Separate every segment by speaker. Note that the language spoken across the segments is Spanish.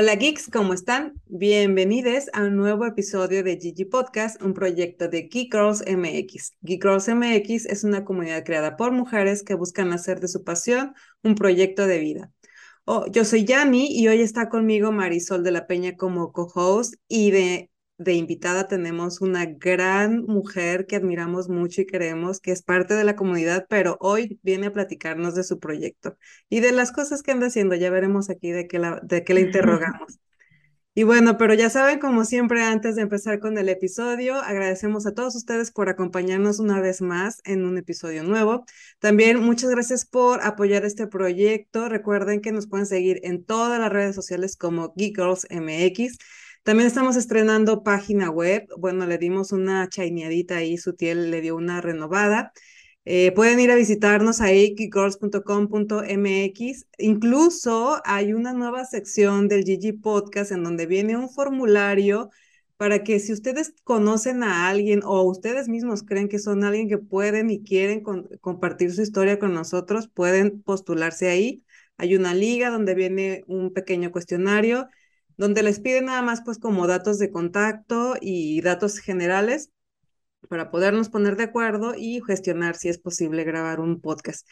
Speaker 1: Hola geeks, ¿cómo están? Bienvenidos a un nuevo episodio de Gigi Podcast, un proyecto de Geek Girls MX. Geek Girls MX es una comunidad creada por mujeres que buscan hacer de su pasión un proyecto de vida. Oh, yo soy Yami y hoy está conmigo Marisol de la Peña como co-host y de de invitada tenemos una gran mujer que admiramos mucho y queremos, que es parte de la comunidad, pero hoy viene a platicarnos de su proyecto y de las cosas que anda haciendo. Ya veremos aquí de qué la, de qué la interrogamos. Y bueno, pero ya saben, como siempre, antes de empezar con el episodio, agradecemos a todos ustedes por acompañarnos una vez más en un episodio nuevo. También muchas gracias por apoyar este proyecto. Recuerden que nos pueden seguir en todas las redes sociales como Geek Girls MX. También estamos estrenando página web. Bueno, le dimos una chaineadita ahí, Sutiel le dio una renovada. Eh, pueden ir a visitarnos ahí, geekgirls.com.mx. Incluso hay una nueva sección del GG Podcast en donde viene un formulario para que si ustedes conocen a alguien o ustedes mismos creen que son alguien que pueden y quieren compartir su historia con nosotros, pueden postularse ahí. Hay una liga donde viene un pequeño cuestionario donde les piden nada más pues como datos de contacto y datos generales para podernos poner de acuerdo y gestionar si es posible grabar un podcast.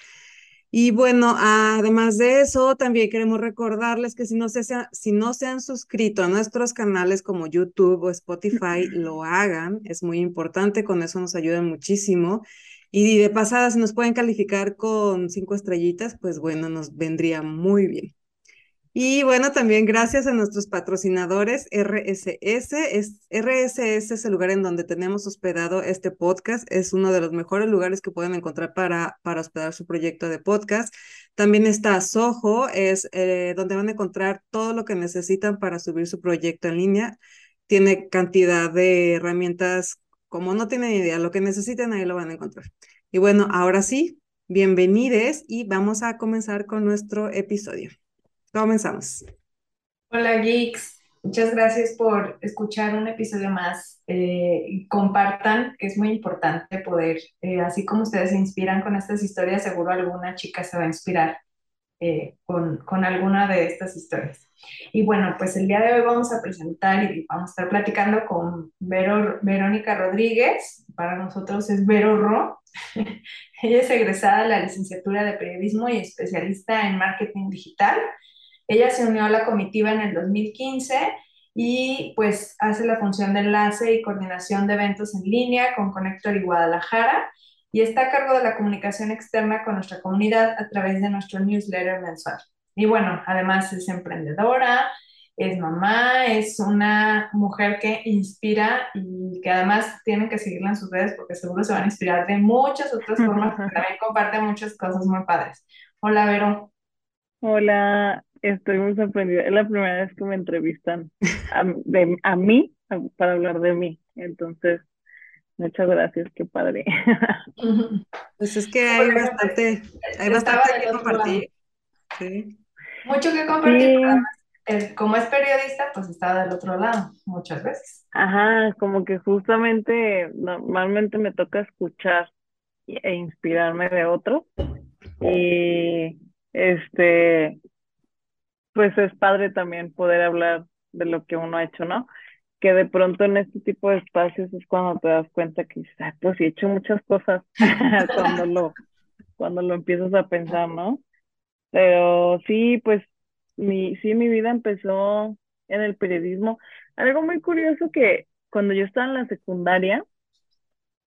Speaker 1: Y bueno, además de eso, también queremos recordarles que si no, se, si no se han suscrito a nuestros canales como YouTube o Spotify, lo hagan. Es muy importante, con eso nos ayudan muchísimo. Y de pasada, si nos pueden calificar con cinco estrellitas, pues bueno, nos vendría muy bien. Y bueno, también gracias a nuestros patrocinadores RSS. Es, RSS es el lugar en donde tenemos hospedado este podcast. Es uno de los mejores lugares que pueden encontrar para, para hospedar su proyecto de podcast. También está Soho, es eh, donde van a encontrar todo lo que necesitan para subir su proyecto en línea. Tiene cantidad de herramientas, como no tienen idea, lo que necesiten ahí lo van a encontrar. Y bueno, ahora sí, bienvenidos y vamos a comenzar con nuestro episodio. Comenzamos.
Speaker 2: Hola geeks, muchas gracias por escuchar un episodio más. Eh, compartan, que es muy importante poder, eh, así como ustedes se inspiran con estas historias, seguro alguna chica se va a inspirar eh, con, con, alguna de estas historias. Y bueno, pues el día de hoy vamos a presentar y vamos a estar platicando con Vero, Verónica Rodríguez, para nosotros es Vero Ro. Ella es egresada de la licenciatura de periodismo y especialista en marketing digital ella se unió a la comitiva en el 2015 y pues hace la función de enlace y coordinación de eventos en línea con Connector y Guadalajara y está a cargo de la comunicación externa con nuestra comunidad a través de nuestro newsletter mensual. Y bueno, además es emprendedora, es mamá, es una mujer que inspira y que además tienen que seguirla en sus redes porque seguro se van a inspirar de muchas otras formas, también comparte muchas cosas muy padres. Hola, Vero.
Speaker 3: Hola, Estoy muy sorprendida. Es la primera vez que me entrevistan a, de, a mí para hablar de mí. Entonces, muchas gracias, qué padre.
Speaker 1: Pues es que hay bastante, hay bastante que compartir.
Speaker 2: Sí. Mucho que compartir. como es periodista, pues está del otro lado muchas veces.
Speaker 3: Ajá, como que justamente normalmente me toca escuchar e inspirarme de otro. Y este, pues es padre también poder hablar de lo que uno ha hecho, ¿no? Que de pronto en este tipo de espacios es cuando te das cuenta que pues sí he hecho muchas cosas cuando lo, cuando lo empiezas a pensar, ¿no? Pero sí, pues mi, sí, mi vida empezó en el periodismo. Algo muy curioso que cuando yo estaba en la secundaria,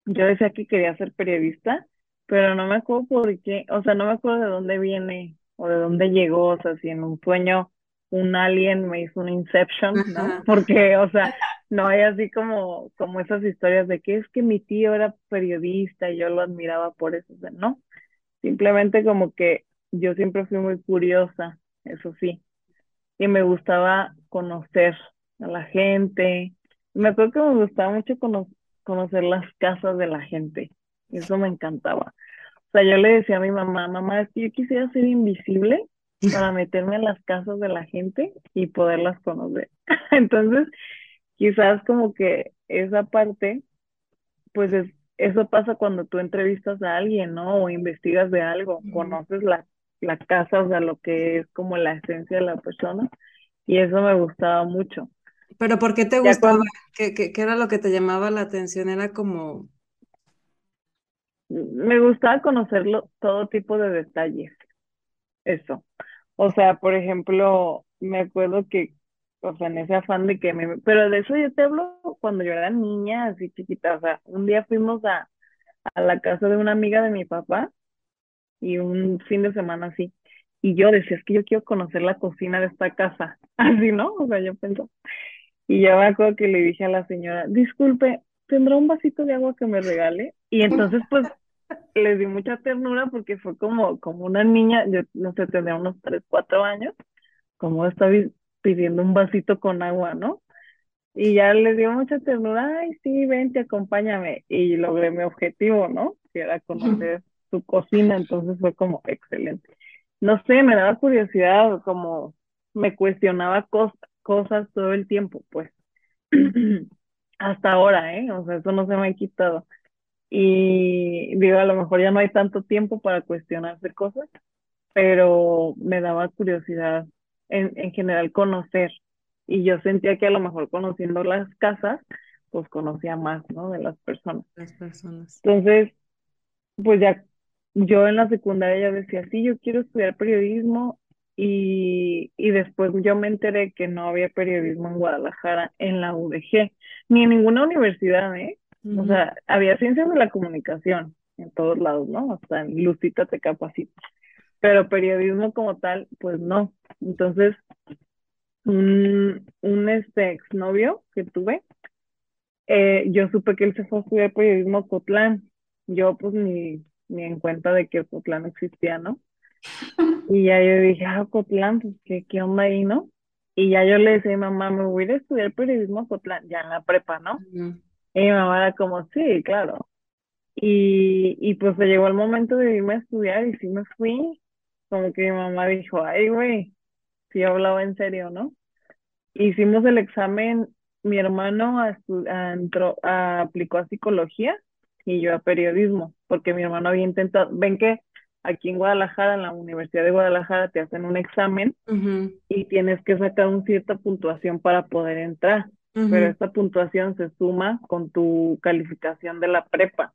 Speaker 3: yo decía que quería ser periodista, pero no me acuerdo por qué, o sea, no me acuerdo de dónde viene o de dónde llegó, o sea, si en un sueño un alien me hizo un inception, ¿no? Porque, o sea, no hay así como, como esas historias de que es que mi tío era periodista y yo lo admiraba por eso, o sea, no. Simplemente como que yo siempre fui muy curiosa, eso sí, y me gustaba conocer a la gente. Me acuerdo que me gustaba mucho conocer las casas de la gente, eso me encantaba sea, yo le decía a mi mamá, mamá, es que yo quisiera ser invisible para meterme en las casas de la gente y poderlas conocer. Entonces, quizás como que esa parte, pues es, eso pasa cuando tú entrevistas a alguien, ¿no? O investigas de algo, conoces la, la casa, o sea, lo que es como la esencia de la persona. y eso me gustaba mucho.
Speaker 1: ¿Pero por qué te gustaba? ¿Qué, qué, qué era lo que te llamaba la atención? Era como...
Speaker 3: Me gustaba conocerlo, todo tipo de detalles, eso. O sea, por ejemplo, me acuerdo que, o sea, en ese afán de que me... Pero de eso yo te hablo cuando yo era niña, así chiquita. O sea, un día fuimos a, a la casa de una amiga de mi papá y un fin de semana así. Y yo decía, es que yo quiero conocer la cocina de esta casa. Así, ¿no? O sea, yo pensé. Y ya me acuerdo que le dije a la señora, disculpe, ¿tendrá un vasito de agua que me regale? Y entonces, pues, le di mucha ternura porque fue como, como una niña, yo no sé, tenía unos 3, 4 años, como estaba pidiendo un vasito con agua, ¿no? Y ya le dio mucha ternura, ay, sí, vente, acompáñame. Y logré mi objetivo, ¿no? Que era conocer su cocina, entonces fue como excelente. No sé, me daba curiosidad, como me cuestionaba cosas todo el tiempo, pues. Hasta ahora, ¿eh? O sea, eso no se me ha quitado. Y digo, a lo mejor ya no hay tanto tiempo para cuestionarse cosas, pero me daba curiosidad en, en general conocer. Y yo sentía que a lo mejor conociendo las casas, pues conocía más, ¿no? De las personas.
Speaker 1: Las personas.
Speaker 3: Entonces, pues ya yo en la secundaria ya decía, sí, yo quiero estudiar periodismo y, y después yo me enteré que no había periodismo en Guadalajara, en la UDG, ni en ninguna universidad, ¿eh? O sea, había ciencias de la comunicación en todos lados, ¿no? Hasta en Lucita te capacita. Pero periodismo como tal, pues no. Entonces, un, un este exnovio que tuve, eh, yo supe que él se fue a estudiar periodismo a Cotlán. Yo pues ni, ni en cuenta de que Cotlán existía, ¿no? Y ya yo dije, ah, Cotlán, pues ¿qué, qué onda ahí, ¿no? Y ya yo le decía mamá, me voy a estudiar periodismo a Cotlán, ya en la prepa, ¿no? Y mi mamá era como, sí, claro. Y, y pues se llegó el momento de irme a estudiar y sí me fui. Como que mi mamá dijo, ay, güey, sí hablaba en serio, ¿no? Hicimos el examen, mi hermano entró, aplicó a psicología y yo a periodismo, porque mi hermano había intentado, ven que aquí en Guadalajara, en la Universidad de Guadalajara, te hacen un examen y tienes que sacar una cierta puntuación para poder entrar pero esta puntuación se suma con tu calificación de la prepa.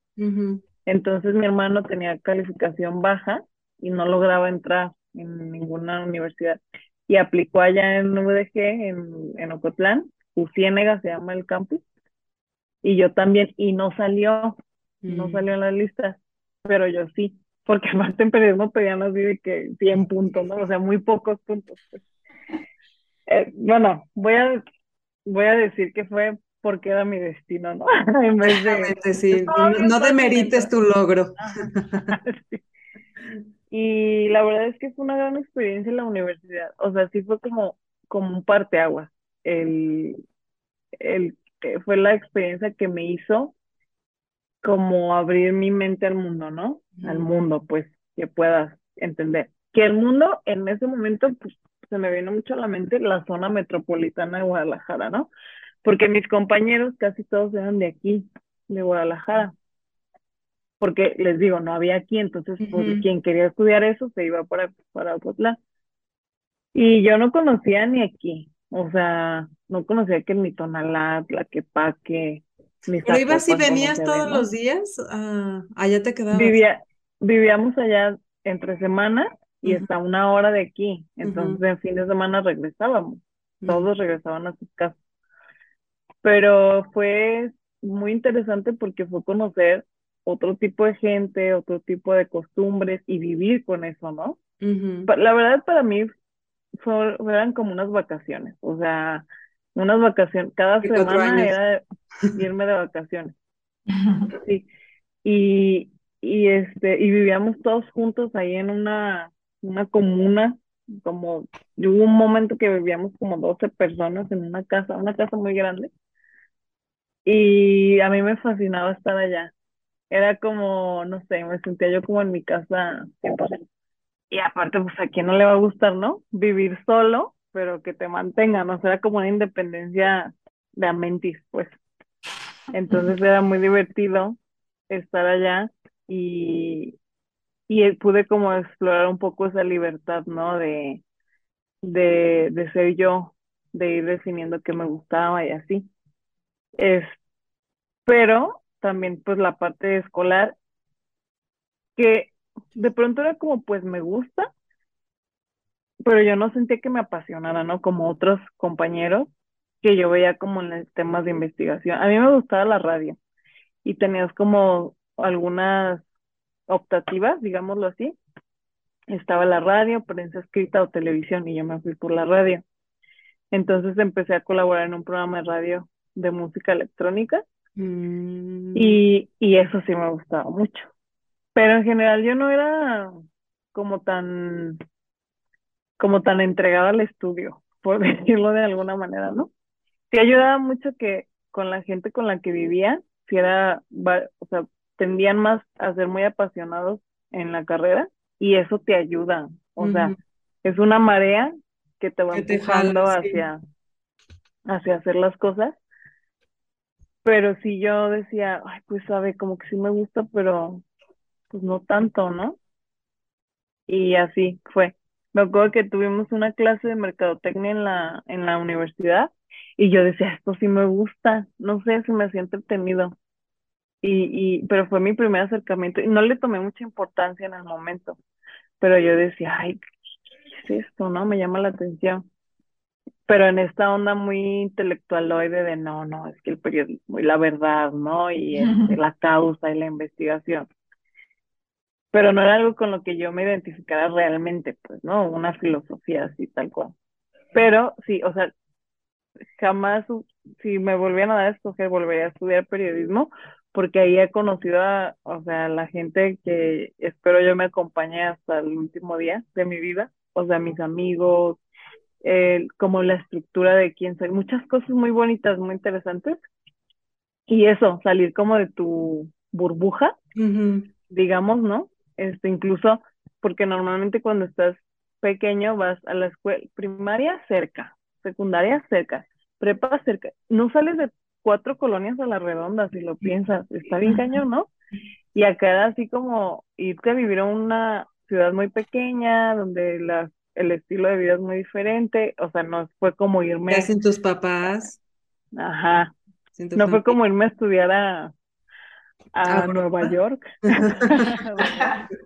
Speaker 3: Entonces mi hermano tenía calificación baja y no lograba entrar en ninguna universidad. Y aplicó allá en UDG, en, en Ocotlán, Uciénega se llama el campus, y yo también, y no salió, no mm. salió en la lista, pero yo sí, porque aparte en periodismo pedían así de que 100 puntos, ¿no? O sea, muy pocos puntos. Pues. Eh, bueno, voy a voy a decir que fue porque era mi destino, ¿no?
Speaker 1: en vez de... Sí, no, demerites tu logro.
Speaker 3: Y la verdad es que fue una gran experiencia en la universidad. O sea, sí fue como, como un parteaguas. El, el, eh, fue la experiencia que me hizo como abrir mi mente al mundo, ¿no? Al mundo, pues, que puedas entender. Que el mundo en ese momento, pues, se me vino mucho a la mente la zona metropolitana de Guadalajara, ¿no? Porque mis compañeros casi todos eran de aquí, de Guadalajara. Porque les digo, no había aquí, entonces pues, quien quería estudiar eso se iba para, para Ocotlán. Y yo no conocía ni aquí, o sea, no conocía que ni Tonalá, Tlaquepaque,
Speaker 1: ¿Pero ibas y venías todos los días? Ah, allá te quedabas.
Speaker 3: Vivía, vivíamos allá entre semanas y está una hora de aquí. Entonces, en fin de semana regresábamos. Todos regresaban a sus casas. Pero fue muy interesante porque fue conocer otro tipo de gente, otro tipo de costumbres y vivir con eso, ¿no? La verdad para mí fueron como unas vacaciones, o sea, unas vacaciones, cada semana era irme de vacaciones. Sí. Y, y este, y vivíamos todos juntos ahí en una, una comuna, como hubo un momento que vivíamos como 12 personas en una casa, una casa muy grande, y a mí me fascinaba estar allá. Era como, no sé, me sentía yo como en mi casa Y aparte, pues a quién no le va a gustar, ¿no? Vivir solo, pero que te mantengan, ¿no? O sea, era como una independencia de amentis, pues. Entonces era muy divertido estar allá y, y pude como explorar un poco esa libertad, ¿no? De, de, de ser yo de ir definiendo qué me gustaba y así. Es, pero también pues la parte escolar, que de pronto era como pues me gusta, pero yo no sentía que me apasionara, ¿no? Como otros compañeros que yo veía como en los temas de investigación. A mí me gustaba la radio y tenías como algunas optativas, digámoslo así. Estaba la radio, prensa escrita o televisión y yo me fui por la radio. Entonces empecé a colaborar en un programa de radio de música electrónica
Speaker 1: Mm,
Speaker 3: y, y eso sí me gustaba mucho. Pero en general yo no era como tan, como tan entregada al estudio, por decirlo de alguna manera, ¿no? Sí ayudaba mucho que con la gente con la que vivía, si era, o sea, tendían más a ser muy apasionados en la carrera y eso te ayuda. O sea, es una marea que te va
Speaker 1: Que te
Speaker 3: empujando
Speaker 1: sí.
Speaker 3: hacia, hacia hacer las cosas. Pero si yo decía, ay, pues sabe, como que sí me gusta, pero pues no tanto, ¿no? Y así fue. Me acuerdo que tuvimos una clase de mercadotecnia en la, en la universidad y yo decía, esto sí me gusta, no sé si me hacía entretenido. Y, y, pero fue mi primer acercamiento y no le tomé mucha importancia en el momento, pero yo decía, ay, ¿qué es esto, no? Me llama la atención. Pero en esta onda muy intelectualoide de no, no, es que el periodismo y la verdad, ¿no? Y este, la causa y la investigación. Pero no era algo con lo que yo me identificara realmente, pues, ¿no? Una filosofía así, tal cual. Pero sí, o sea, jamás, si me volvieran a dar a escoger, volvería a estudiar periodismo, porque ahí he conocido a, o sea, la gente que espero yo me acompañe hasta el último día de mi vida, o sea, mis amigos, el- como la estructura de quién soy, muchas cosas muy bonitas, muy interesantes. Y eso, salir como de tu burbuja, digamos, ¿no? Este, incluso porque normalmente cuando estás pequeño vas a la escuela primaria cerca, secundaria cerca, prepa cerca, no sales de cuatro colonias a la redonda si lo piensas, está bien cañón, ¿no? Y acá era así como irte a vivir a una ciudad muy pequeña, donde la, el estilo de vida es muy diferente, o sea, no fue como
Speaker 1: ¿Qué
Speaker 3: irme,
Speaker 1: hacen tus papás?
Speaker 3: ajá,
Speaker 1: ¿Sin tu
Speaker 3: no fue como irme a estudiar a, a
Speaker 1: Ah,
Speaker 3: Nueva
Speaker 1: ¿verdad?
Speaker 3: York,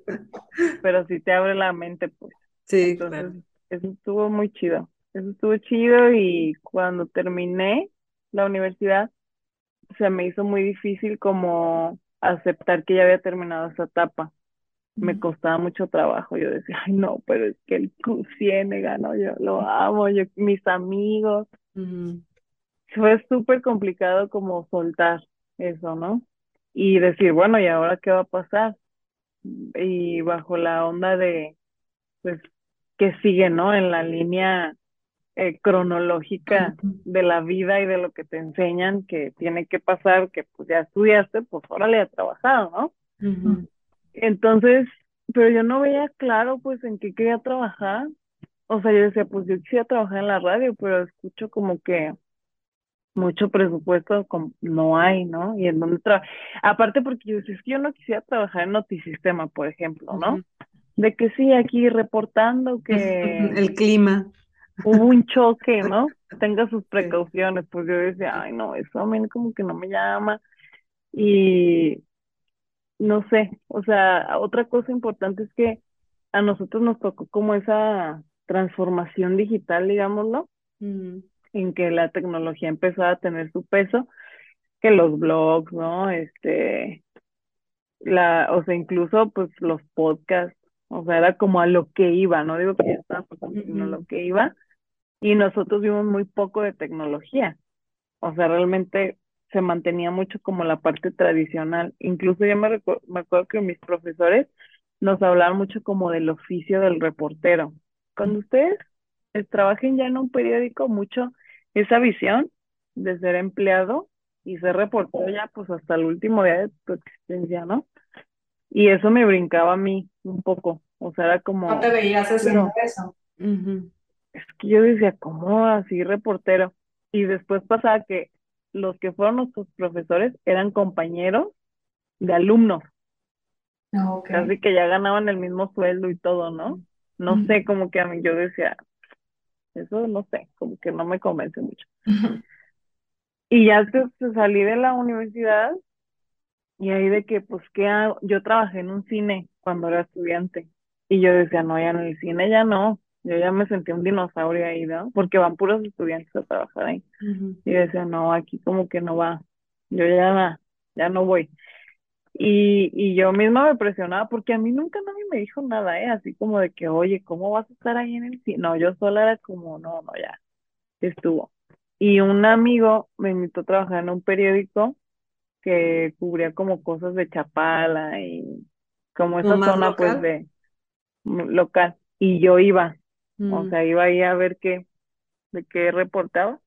Speaker 3: pero sí te abre la mente, pues.
Speaker 1: Sí,
Speaker 3: Entonces,
Speaker 1: claro.
Speaker 3: eso estuvo muy chido. Eso estuvo chido y cuando terminé la universidad, se me hizo muy difícil como aceptar que ya había terminado esa etapa. Me costaba mucho trabajo. Yo decía, ay, no, pero es que el Q Ciénega, ¿no? Yo lo amo, yo, mis amigos. Fue súper complicado como soltar eso, ¿no? Y decir, bueno, ¿y ahora qué va a pasar? Y bajo la onda de, pues, que sigue, ¿no? En la línea eh, cronológica de la vida y de lo que te enseñan que tiene que pasar, que pues ya estudiaste, pues órale a trabajar, ¿no?
Speaker 1: ujú.
Speaker 3: Entonces, pero yo no veía claro pues en qué quería trabajar. O sea, yo decía, pues yo quisiera trabajar en la radio, pero escucho como que mucho presupuesto como no hay, ¿no? Y en trabajar. Aparte porque yo decía, es que yo no quisiera trabajar en Notisistema, por ejemplo, ¿no? De que sí, aquí reportando que
Speaker 1: El clima.
Speaker 3: hubo un choque, ¿no? Tenga sus precauciones. Pues yo decía, ay, no, eso a mí como que no me llama. Y no sé, o sea, otra cosa importante es que a nosotros nos tocó como esa transformación digital, digámoslo, en que la tecnología empezó a tener su peso, que los blogs, ¿no? Este, la, o sea, incluso pues los podcasts, o sea, era como a lo que iba, no digo que ya estaba pasando, sino a lo que iba, y nosotros vimos muy poco de tecnología, o sea, realmente se mantenía mucho como la parte tradicional, incluso yo me, me acuerdo que mis profesores nos hablaban mucho como del oficio del reportero. Cuando ustedes trabajen ya en un periódico, mucho esa visión de ser empleado y ser reportero ya pues hasta el último día de tu existencia, ¿no? Y eso me brincaba a mí un poco, o sea, era
Speaker 2: No te
Speaker 3: como,
Speaker 2: veías haciendo eso.
Speaker 3: es que yo decía, ¿cómo así reportero? Y después pasaba que los que fueron nuestros profesores eran compañeros de alumnos,
Speaker 2: Ok.
Speaker 3: casi que ya ganaban el mismo sueldo y todo, ¿no? No sé, como que a mí yo decía, Eso no sé, como que no me convence mucho. Y ya salí de la universidad y ahí de que, pues, ¿qué hago? Yo trabajé en un cine cuando era estudiante y yo decía, no, ya en el cine ya no. Yo ya me sentí un dinosaurio ahí, ¿no? Porque van puros estudiantes a trabajar ahí. Y decía, no, aquí como que no va. Yo ya, ya no voy. Y, y yo misma me presionaba porque a mí nunca nadie me dijo nada, ¿eh? Así como de que, oye, ¿cómo vas a estar ahí en el cine? No, yo sola era como, no, no, ya, estuvo. Y un amigo me invitó a trabajar en un periódico que cubría como cosas de Chapala y como esa zona pues de local. Y yo iba, o mm. sea, iba ahí a ver qué, de qué reportaba.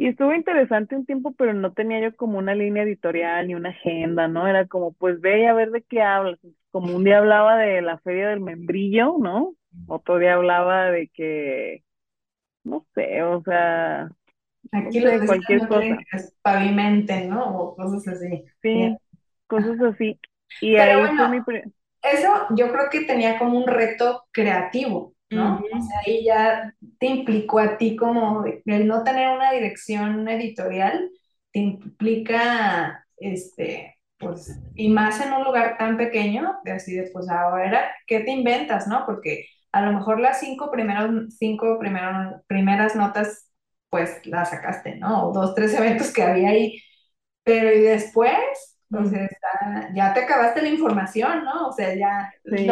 Speaker 3: Y estuvo interesante un tiempo, pero no tenía yo como una línea editorial ni una agenda, ¿no? Era como, pues ve a ver de qué hablas. Como un día hablaba de la feria del membrillo, ¿no? Otro día hablaba de que, no sé, o sea,
Speaker 2: Aquí no sé, cualquier cosa. Pavimenten, ¿no? O cosas así.
Speaker 3: Sí, cosas así. Y ahí fue mi...
Speaker 2: Eso yo creo que tenía como un reto creativo, ¿no? O sea, ahí ya te implicó a ti como el no tener una dirección editorial, te implica, este, pues, y más en un lugar tan pequeño, de así de, pues ahora, ¿qué te inventas, no? Porque a lo mejor las cinco, primeras cinco primeras notas, pues las sacaste, ¿no? O dos, tres eventos que había ahí, pero y después o sea, ya te acabaste la información, ¿no? O sea, ya sí.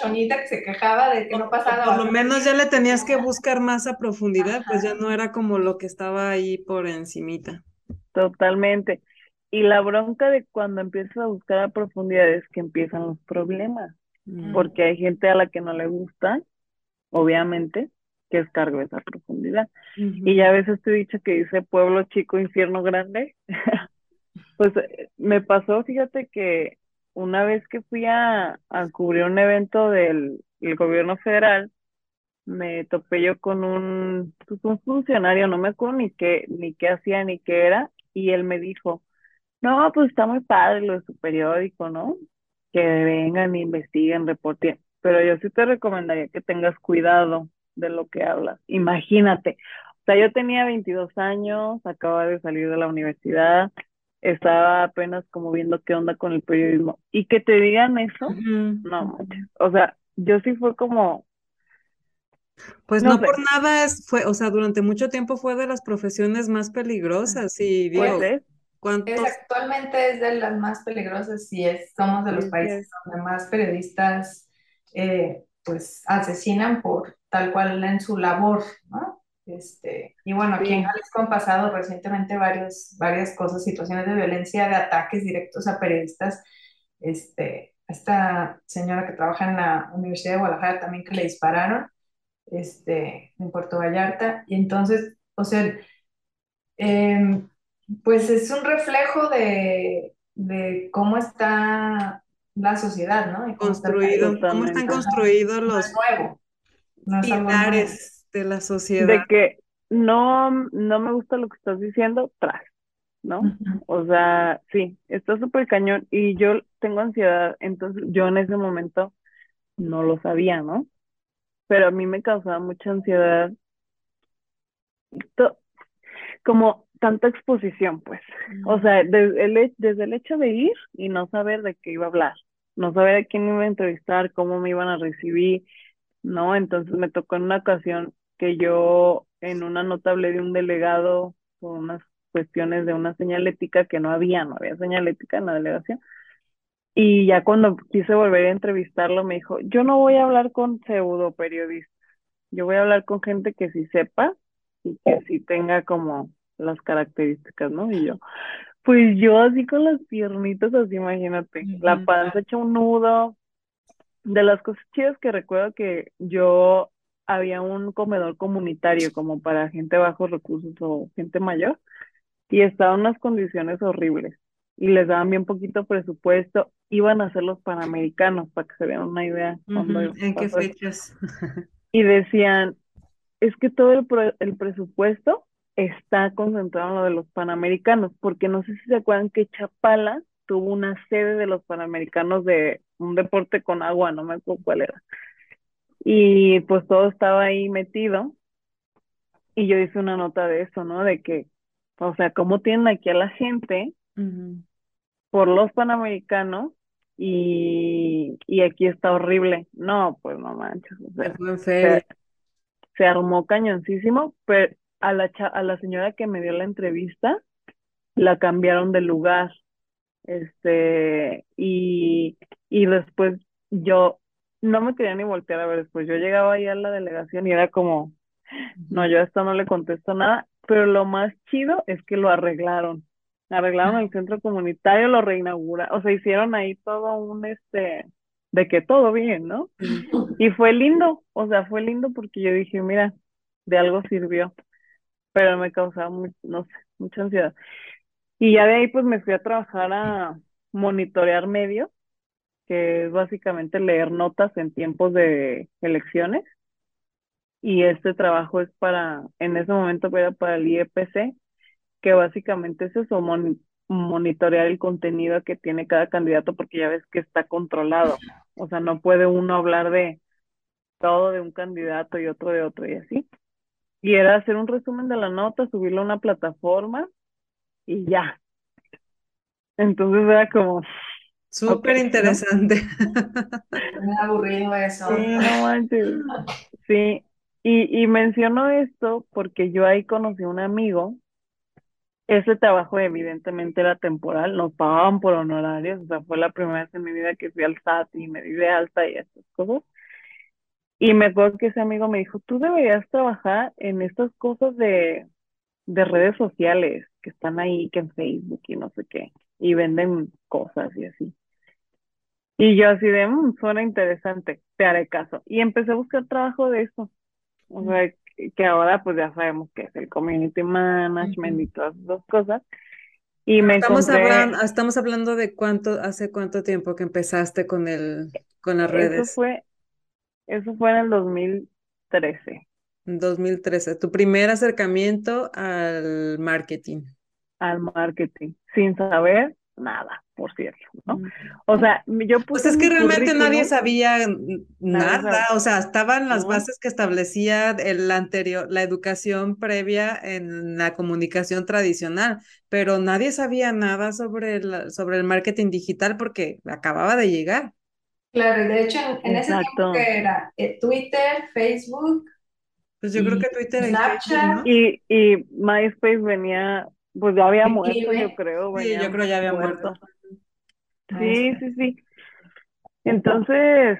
Speaker 2: Chonita que se quejaba de que no pasaba.
Speaker 1: Por lo menos ya le tenías que buscar más a profundidad, pues ya no era como lo que estaba ahí por encimita.
Speaker 3: Totalmente. Y la bronca de cuando empiezas a buscar a profundidad es que empiezan los problemas, mm. porque hay gente a la que no le gusta, obviamente, que es cargo esa profundidad. Y ya a veces te he dicho que dice pueblo chico, infierno grande. Pues eh, me pasó, fíjate que una vez que fui a, cubrir un evento del, gobierno federal, me topé yo con un, pues, un funcionario, no me acuerdo ni qué, ni qué hacía ni qué era, y él me dijo, no, pues está muy padre lo de su periódico, ¿no? Que vengan, investiguen, reporten, pero yo sí te recomendaría que tengas cuidado de lo que hablas. Imagínate, o sea, yo tenía 22 años, acababa de salir de la universidad, estaba apenas como viendo qué onda con el periodismo. Y que te digan eso, no, o sea, yo sí fue como...
Speaker 1: Pues no, por nada es, fue, o sea, durante mucho tiempo fue de las profesiones más peligrosas y digo,
Speaker 2: ¿cuántos? actualmente es de las más peligrosas y es, somos de los países donde más periodistas eh, pues asesinan por tal cual en su labor, ¿no? Este, y bueno, aquí en Jalisco han pasado recientemente varios, varias cosas, situaciones de violencia, de ataques directos a periodistas. Este, esta señora que trabaja en la Universidad de Guadalajara también que le dispararon este, en Puerto Vallarta. Y entonces, o sea, em, pues es un reflejo de, de, cómo está la sociedad, ¿no?
Speaker 1: Y cómo Construido, cómo están construidos los pilares de la sociedad.
Speaker 3: De que no, no me gusta lo que estás diciendo, tras, ¿no? O sea, sí, está súper cañón y yo tengo ansiedad, entonces yo en ese momento no lo sabía, ¿no? Pero a mí me causaba mucha ansiedad, como tanta exposición, pues. O sea, desde el, desde el hecho de ir y no saber de qué iba a hablar, no saber a quién iba a entrevistar, cómo me iban a recibir, ¿no? Entonces me tocó en una ocasión que yo en una nota hablé de un delegado por unas cuestiones de una señalética que no había, no había señalética en la delegación. Y ya cuando quise volver a entrevistarlo me dijo, yo no voy a hablar con pseudo periodistas, yo voy a hablar con gente que sí sepa y que sí tenga como las características, ¿no? Y yo, pues yo así con las piernitas así, imagínate, la panza hecha un nudo. De las cosas chidas que recuerdo que yo había un comedor comunitario como para gente bajos recursos o gente mayor y estaban unas condiciones horribles y les daban bien poquito presupuesto, iban a ser los panamericanos para que se vean una idea.
Speaker 1: ¿En qué fechas?
Speaker 3: y decían, es que todo el, el presupuesto está concentrado en lo de los panamericanos, porque no sé si se acuerdan que Chapala tuvo una sede de los panamericanos de un deporte con agua, no me acuerdo cuál era Y pues todo estaba ahí metido. Y yo hice una nota de eso, ¿no? De que, o sea, cómo tienen aquí a la gente por los panamericanos y, y aquí está horrible. No, pues no manches. se, se, armó cañoncísimo, pero a la, a la señora que me dio la entrevista la cambiaron de lugar. Este, y, y después yo no me quería ni voltear a ver después. Yo llegaba ahí a la delegación y era como, no, yo a esto no le contesto nada, pero lo más chido es que lo arreglaron. Arreglaron el centro comunitario, lo reinauguraron, o sea, hicieron ahí todo un, este, de que todo bien, ¿no? Y fue lindo, o sea, fue lindo porque yo dije, mira, de algo sirvió, pero me causaba, no sé, mucha ansiedad. Y ya de ahí pues me fui a trabajar a monitorear medios, que es básicamente leer notas en tiempos de elecciones. Y este trabajo es para, en ese momento era para el IEPC, que básicamente es eso, monitorear el contenido que tiene cada candidato porque ya ves que está controlado. O sea, no puede uno hablar de todo de un candidato y otro de otro y así. Y era hacer un resumen de la nota, subirlo a una plataforma y ya. Entonces era como...
Speaker 1: Súper interesante.
Speaker 2: Me aburrido eso.
Speaker 3: Sí, no manches. Sí, y, y menciono esto porque yo ahí conocí a un amigo. Ese trabajo evidentemente era temporal, nos pagaban por honorarios, o sea, fue la primera vez en mi vida que fui al SAT y me di de alta y estas cosas. Y me acuerdo que ese amigo me dijo, tú deberías trabajar en estas cosas de, de redes sociales que están ahí, que en Facebook y no sé qué, y venden cosas y así. Y yo así de, mmm, suena interesante, te haré caso. Y empecé a buscar trabajo de eso. O sea, que ahora pues ya sabemos que es el community management y todas esas cosas. Y me
Speaker 1: estamos hablando, estamos hablando de cuánto, hace cuánto tiempo que empezaste con el, con las redes.
Speaker 3: Eso fue, eso fue en el 2013.
Speaker 1: 2013, tu primer acercamiento al marketing.
Speaker 3: Al marketing, sin saber nada, por cierto, ¿no? O sea, yo puse.
Speaker 1: Pues es que realmente nadie sabía nada, o sea, estaban las bases que establecía el anterior, la educación previa en la comunicación tradicional, pero nadie sabía nada sobre el, sobre el marketing digital porque acababa de llegar.
Speaker 2: Claro, y de hecho en, ese tiempo que era eh, Twitter, Facebook,
Speaker 1: pues yo creo que Twitter
Speaker 2: Snapchat.
Speaker 3: Y, y MySpace venía, pues ya había muerto, yo creo.
Speaker 1: Sí, yo creo ya había muerto.
Speaker 3: Sí, sí, sí. Entonces,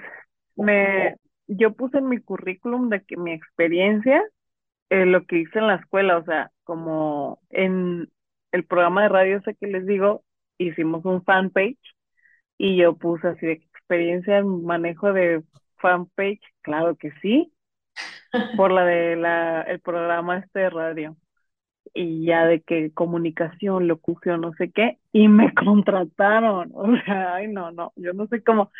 Speaker 3: me, yo puse en mi currículum de que mi experiencia, eh, lo que hice en la escuela, o sea, como en el programa de radio ese que les digo, hicimos un fanpage y yo puse así de experiencia en manejo de fanpage, claro que sí, por la de la, el programa este de radio. Y ya de que comunicación, locución, no sé qué, y me contrataron. O sea, ay, no, no, yo no sé cómo.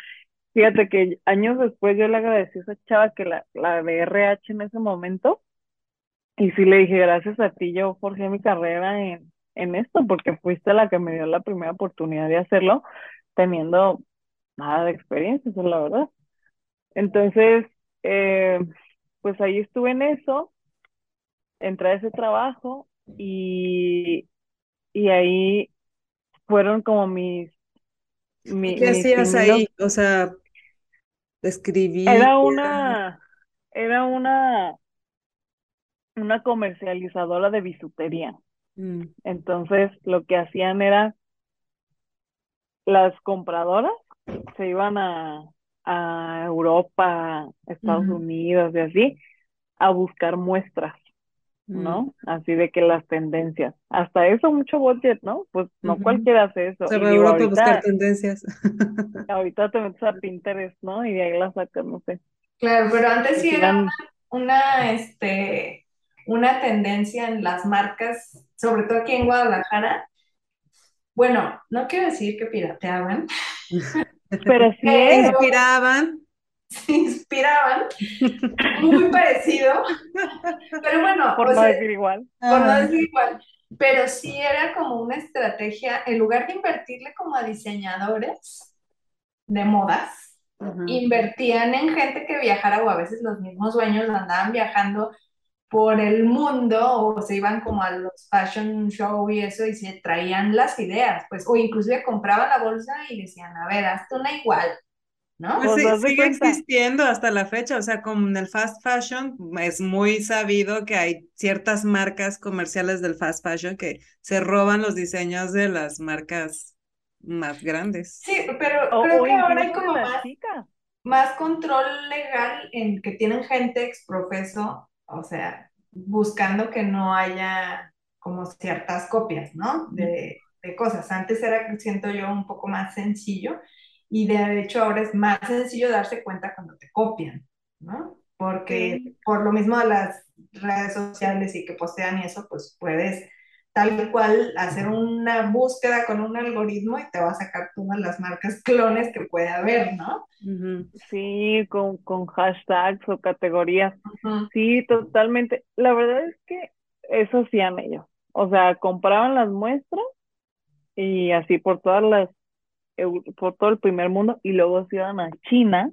Speaker 3: Fíjate que años después yo le agradecí a esa chava que la, la de RH en ese momento, y sí le dije, gracias a ti yo forjé mi carrera en, en esto, porque fuiste la que me dio la primera oportunidad de hacerlo, teniendo nada de experiencia, es la verdad. Entonces, eh, pues ahí estuve en eso, entré a ese trabajo y, y ahí fueron como mis...
Speaker 1: ¿Qué hacías ahí? O sea, escribí.
Speaker 3: Era una, era una, una comercializadora de bisutería. Mm. Entonces, lo que hacían era, las compradoras se iban a, a Europa, Estados Unidos y así, a buscar muestras, ¿no? Así de que las tendencias. Hasta eso mucho budget, ¿no? Pues no cualquiera hace eso.
Speaker 1: Se va a Europa a buscar tendencias.
Speaker 3: ahorita te metes a Pinterest, ¿no? Y de ahí las sacas, no sé.
Speaker 2: Claro, pero antes sí era una, este, una tendencia en las marcas, sobre todo aquí en Guadalajara. Bueno, no quiero decir que pirateaban,
Speaker 3: Pero sí
Speaker 1: se inspiraban.
Speaker 2: Se inspiraban. Muy parecido. Pero bueno.
Speaker 3: Por no decir igual.
Speaker 2: Por no decir igual. Pero sí era como una estrategia, en lugar de invertirle como a diseñadores de modas, invertían en gente que viajara o a veces los mismos dueños andaban viajando por el mundo o se iban como a los fashion show y eso y se traían las ideas, pues, o inclusive compraban la bolsa y decían, a ver, hazte una igual, ¿no?
Speaker 1: Pues sí, sigue existiendo hasta la fecha, o sea, como en el fast fashion es muy sabido que hay ciertas marcas comerciales del fast fashion que se roban los diseños de las marcas más grandes.
Speaker 2: Sí, pero creo que ahora hay como más, más control legal en que tienen gente exprofeso o sea, buscando que no haya como ciertas copias, ¿no? De, cosas. Antes era, siento yo, un poco más sencillo y de hecho ahora es más sencillo darse cuenta cuando te copian, ¿no? Porque por lo mismo de las redes sociales y que postean y eso, pues puedes tal cual hacer una búsqueda con un algoritmo y te va a sacar todas las marcas clones que puede haber, ¿no?
Speaker 3: Sí, con, con hashtags o categorías. Sí, totalmente. La verdad es que eso hacían ellos. O sea, compraban las muestras y así por todas las, por todo el primer mundo y luego se iban a China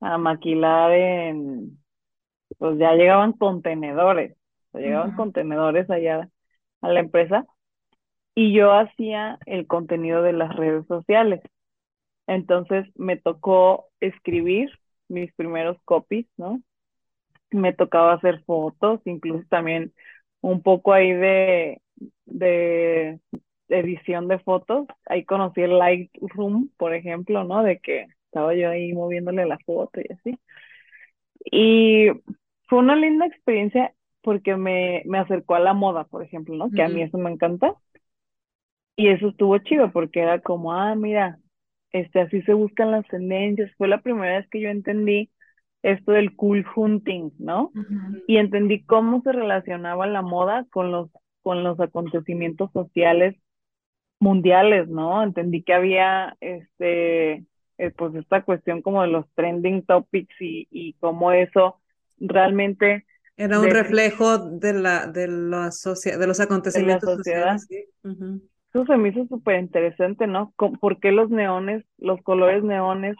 Speaker 3: a maquilar en, pues ya llegaban contenedores, llegaban contenedores allá a la empresa y yo hacía el contenido de las redes sociales. Entonces me tocó escribir mis primeros copies, ¿no? Me tocaba hacer fotos, incluso también un poco ahí de, de edición de fotos. Ahí conocí el Lightroom, por ejemplo, ¿no? De que estaba yo ahí moviéndole la foto y así. Y fue una linda experiencia porque me, me acercó a la moda, por ejemplo, ¿no? Que a mí eso me encanta. Y eso estuvo chido porque era como, ah, mira, este, así se buscan las tendencias. Fue la primera vez que yo entendí esto del cool hunting, ¿no? Y entendí cómo se relacionaba la moda con los, con los acontecimientos sociales mundiales, ¿no? Entendí que había, este, eh, pues esta cuestión como de los trending topics y, y cómo eso realmente
Speaker 1: era un reflejo de la, de la de los acontecimientos sociales.
Speaker 3: Eso se me hizo súper interesante, ¿no? ¿Por qué los neones, los colores neones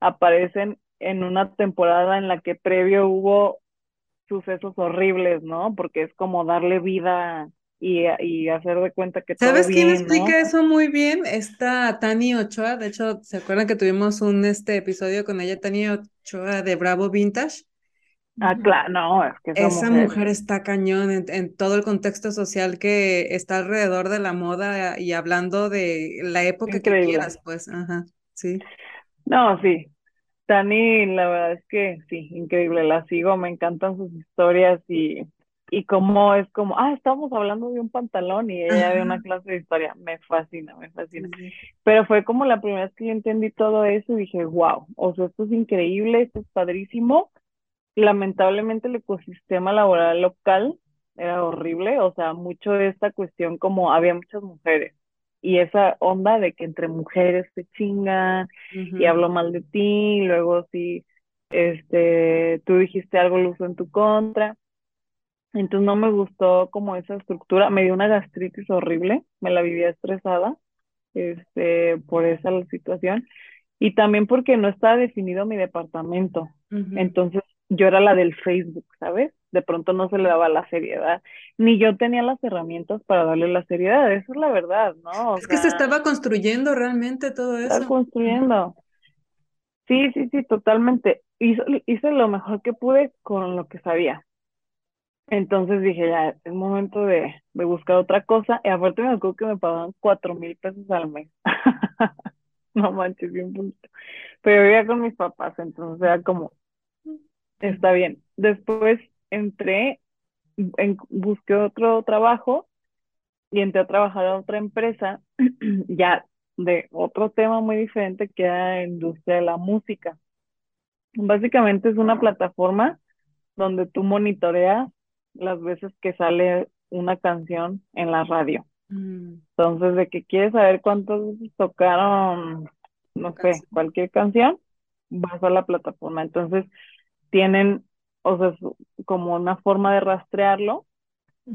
Speaker 3: aparecen en una temporada en la que previo hubo sucesos horribles, ¿no? Porque es como darle vida y, y hacer de cuenta que
Speaker 1: ¿Sabes quién explica eso muy bien? Está Tani Ochoa, de hecho, ¿se acuerdan que tuvimos un este episodio con ella, Tani Ochoa de Bravo Vintage?
Speaker 3: Ah, claro, no, es que
Speaker 1: esa, mujer... está cañón en, todo el contexto social que está alrededor de la moda y hablando de la época que quieras, pues, ajá, sí.
Speaker 3: No, sí. Tani, la verdad es que sí, increíble, la sigo, me encantan sus historias y, y cómo es como, ah, estamos hablando de un pantalón y ella de una clase de historia, me fascina, me fascina. Pero fue como la primera vez que yo entendí todo eso y dije, wow, o sea, esto es increíble, esto es padrísimo lamentablemente el ecosistema laboral local era horrible, o sea, mucho de esta cuestión como había muchas mujeres y esa onda de que entre mujeres se chingan y hablo mal de ti, y luego si este tú dijiste algo lo uso en tu contra. Entonces no me gustó como esa estructura, me dio una gastritis horrible, me la vivía estresada este por esa situación y también porque no estaba definido mi departamento. Entonces yo era la del Facebook, ¿sabes? De pronto no se le daba la seriedad, ni yo tenía las herramientas para darle la seriedad, eso es la verdad, ¿no?
Speaker 1: es que se estaba construyendo realmente todo eso.
Speaker 3: Estaba construyendo. Sí, sí, sí, totalmente. Hice, hice lo mejor que pude con lo que sabía. Entonces dije, ya, es momento de, de buscar otra cosa. Y aparte me acuerdo que me pagaban cuatro mil pesos al mes. no manches, bien poquito. Pero vivía con mis papás, entonces era como, Está bien. Después entré, en, busqué otro trabajo y entré a trabajar a otra empresa, ya de otro tema muy diferente que era la industria de la música. Básicamente es una plataforma donde tú monitoreas las veces que sale una canción en la radio. Mm. Entonces, de que quieres saber cuántas veces tocaron, no sé, cualquier canción, vas a la plataforma. Entonces, tienen, o sea, como una forma de rastrearlo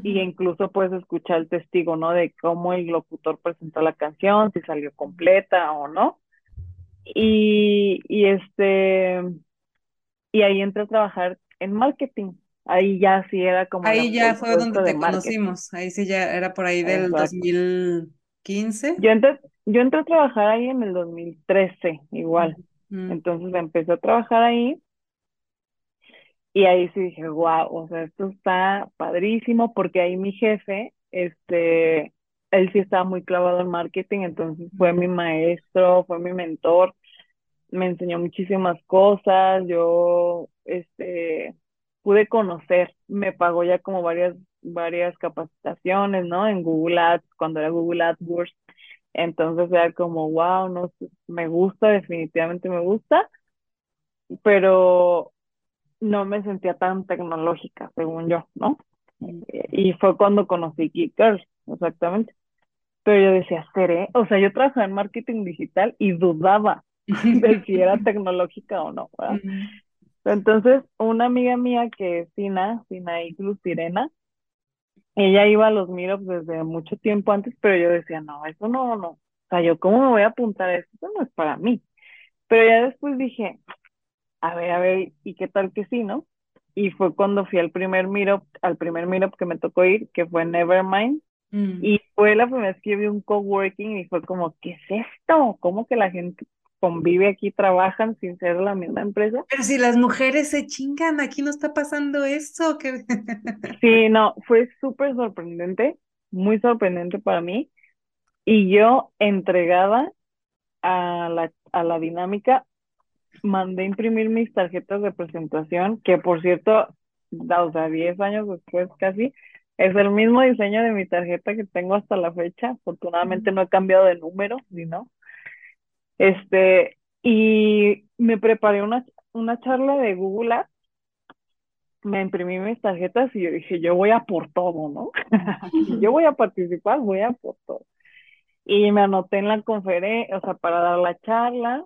Speaker 3: y incluso puedes escuchar el testigo, ¿no? De cómo el locutor presentó la canción, si salió completa o no. Y, y este, y ahí entré a trabajar en marketing. Ahí ya sí era como
Speaker 1: Ahí ya fue donde
Speaker 3: de
Speaker 1: te
Speaker 3: marketing.
Speaker 1: conocimos. Ahí sí ya era por ahí del
Speaker 3: Exacto.
Speaker 1: 2015.
Speaker 3: Yo entré, yo entré a trabajar ahí en el 2013, igual.
Speaker 1: Mm,
Speaker 3: Entonces empecé a trabajar ahí y ahí sí dije, wow, o sea, esto está padrísimo porque ahí mi jefe, este, él sí estaba muy clavado en marketing, entonces fue mi maestro, fue mi mentor, me enseñó muchísimas cosas, yo, este, pude conocer, me pagó ya como varias, varias capacitaciones, ¿no? En Google Ads, cuando era Google AdWords. Entonces era como, wow, no me gusta, definitivamente me gusta, pero no me sentía tan tecnológica, según yo, ¿no?
Speaker 1: mm.
Speaker 3: Y fue cuando conocí Geek Girls, exactamente. Pero yo decía, ¿seré? O sea, yo trabajaba en marketing digital y dudaba de si era tecnológica o no, ¿verdad? Entonces, una amiga mía que es Sina, Sina Iglus Sirena, ella iba a los meetups desde mucho tiempo antes, pero yo decía, no, eso no, no. O sea, yo, ¿cómo me voy a apuntar a eso? Eso no es para mí. Pero ya después dije, a ver, a ver, ¿y qué tal que sí, no? Y fue cuando fui al primer meetup, al primer meetup que me tocó ir, que fue Nevermind,
Speaker 1: mm.
Speaker 3: y fue la primera vez que vi un coworking y fue como, ¿qué es esto? ¿Cómo que la gente convive aquí, trabajan sin ser la misma empresa?
Speaker 1: Pero si las mujeres se chingan, aquí no está pasando eso.
Speaker 3: Sí, no, fue súper sorprendente, muy sorprendente para mí. Y yo entregada a la, a la dinámica, mandé imprimir mis tarjetas de presentación, que por cierto, o sea, 10 años después casi, es el mismo diseño de mi tarjeta que tengo hasta la fecha. Afortunadamente no he cambiado de número, ni no. Este, y me preparé una, una charla de Google Ads, me imprimí mis tarjetas y yo dije, yo voy a por todo, ¿no? Yo voy a participar, voy a por todo. Y me anoté en la conferencia, o sea, para dar la charla.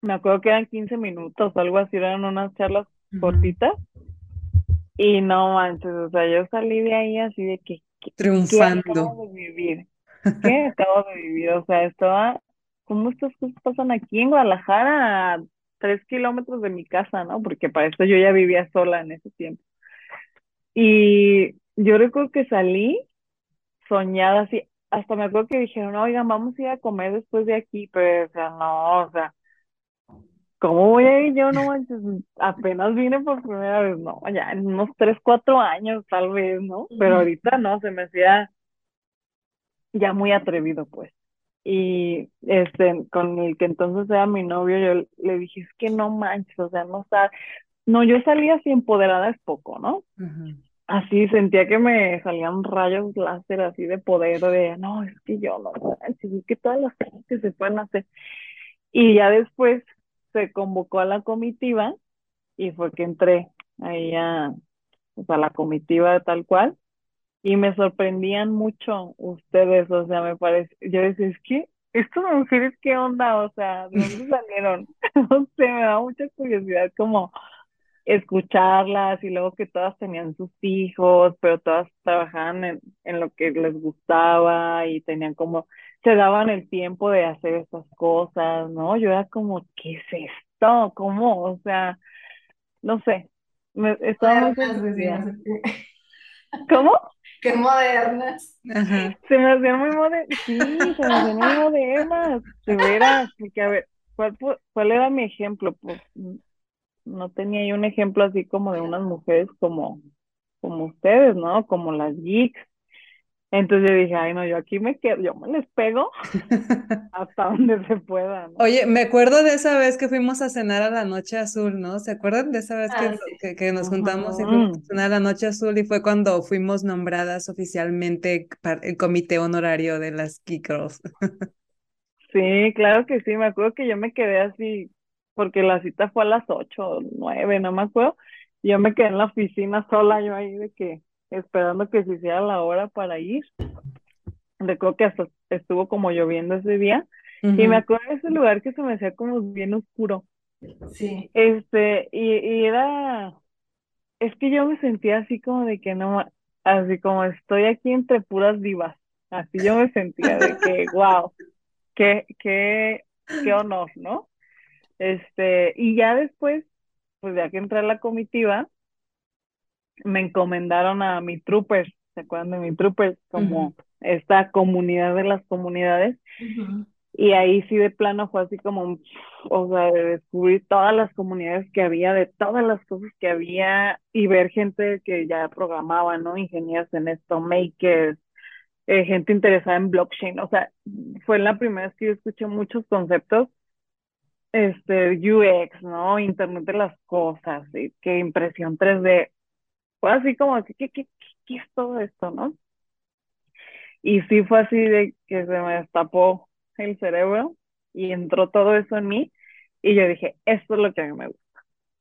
Speaker 3: Me acuerdo que eran 15 minutos algo así, eran unas charlas cortitas. Y no manches, o sea, yo salí de ahí así de que, ¿qué, qué
Speaker 1: Triunfando.
Speaker 3: acabo de vivir? ¿Qué acabo de vivir? O sea, estaba, ¿cómo estas cosas pasan aquí en Guadalajara, a tres kilómetros de mi casa, ¿no? Porque para eso yo ya vivía sola en ese tiempo. Y yo recuerdo que salí soñada así, hasta me acuerdo que dijeron, oigan, vamos a ir a comer después de aquí, pero, o sea, no, o sea, ¿cómo voy a ir yo? No manches, apenas vine por primera vez, no, ya en unos tres, cuatro años tal vez, ¿no? Pero ahorita no, se me hacía ya muy atrevido, pues. Y este, con el que entonces era mi novio, yo le dije, es que no manches, o sea, no está, no, yo salía así empoderada es poco, ¿no? Así sentía que me salían rayos láser así de poder de, no, es que yo no manches, es que todas las cosas que se pueden hacer. Y ya después se convocó a la comitiva y fue que entré ahí a, pues, a la comitiva tal cual y me sorprendían mucho ustedes, o sea, me parece, yo decía, es que estas mujeres, ¿qué onda? O sea, ¿de dónde salieron? No sé, me da mucha curiosidad como escucharlas y luego que todas tenían sus hijos, pero todas trabajaban en, en lo que les gustaba y tenían como, se daban el tiempo de hacer esas cosas, ¿no? Yo era como, ¿qué es esto? ¿Cómo? O sea, no sé, me, estaba muy. ¿Cómo?
Speaker 2: Qué modernas.
Speaker 1: Ajá.
Speaker 3: Se me hacían muy modernas, sí, se me hacían muy modernas, de veras, porque a ver, ¿cuál, cuál era mi ejemplo? Pues no tenía yo un ejemplo así como de unas mujeres como, como ustedes, ¿no? Como las geeks. Entonces yo dije, ay, no, yo aquí me quedo, yo me les pego hasta donde se pueda, ¿no?
Speaker 1: Oye, me acuerdo de esa vez que fuimos a cenar a la Noche Azul, ¿no? ¿Se acuerdan de esa vez que,
Speaker 2: Ah, sí.
Speaker 1: que, que nos juntamos y fuimos a cenar a la Noche Azul y fue cuando fuimos nombradas oficialmente para el comité honorario de las Girls?
Speaker 3: Sí, claro que sí, me acuerdo que yo me quedé así, porque la cita fue a las ocho o nueve, no me acuerdo, y yo me quedé en la oficina sola, yo ahí de que, esperando que se hiciera la hora para ir. Recuerdo que hasta estuvo como lloviendo ese día, y me acuerdo de ese lugar que se me hacía como bien oscuro.
Speaker 2: Sí.
Speaker 3: Este, y, y era, es que yo me sentía así como de que no, así como estoy aquí entre puras divas, así yo me sentía de que, wow, qué, qué qué honor, ¿no? Este, y ya después, pues ya que entré a la comitiva, me encomendaron a mi troopers, ¿se acuerdan de mi troopers? Como esta comunidad de las comunidades. Y ahí sí de plano fue así como, o sea, de descubrir todas las comunidades que había, de todas las cosas que había y ver gente que ya programaba, ¿no? Ingenieros en esto, makers, eh, gente interesada en blockchain. O sea, fue la primera vez que yo escuché muchos conceptos, este, UX, ¿no? Internet de las cosas, y que impresión 3D. Fue así como, ¿qué, qué, qué, qué es todo esto, no? Y sí fue así de que se me destapó el cerebro y entró todo eso en mí y yo dije, esto es lo que a mí me gusta.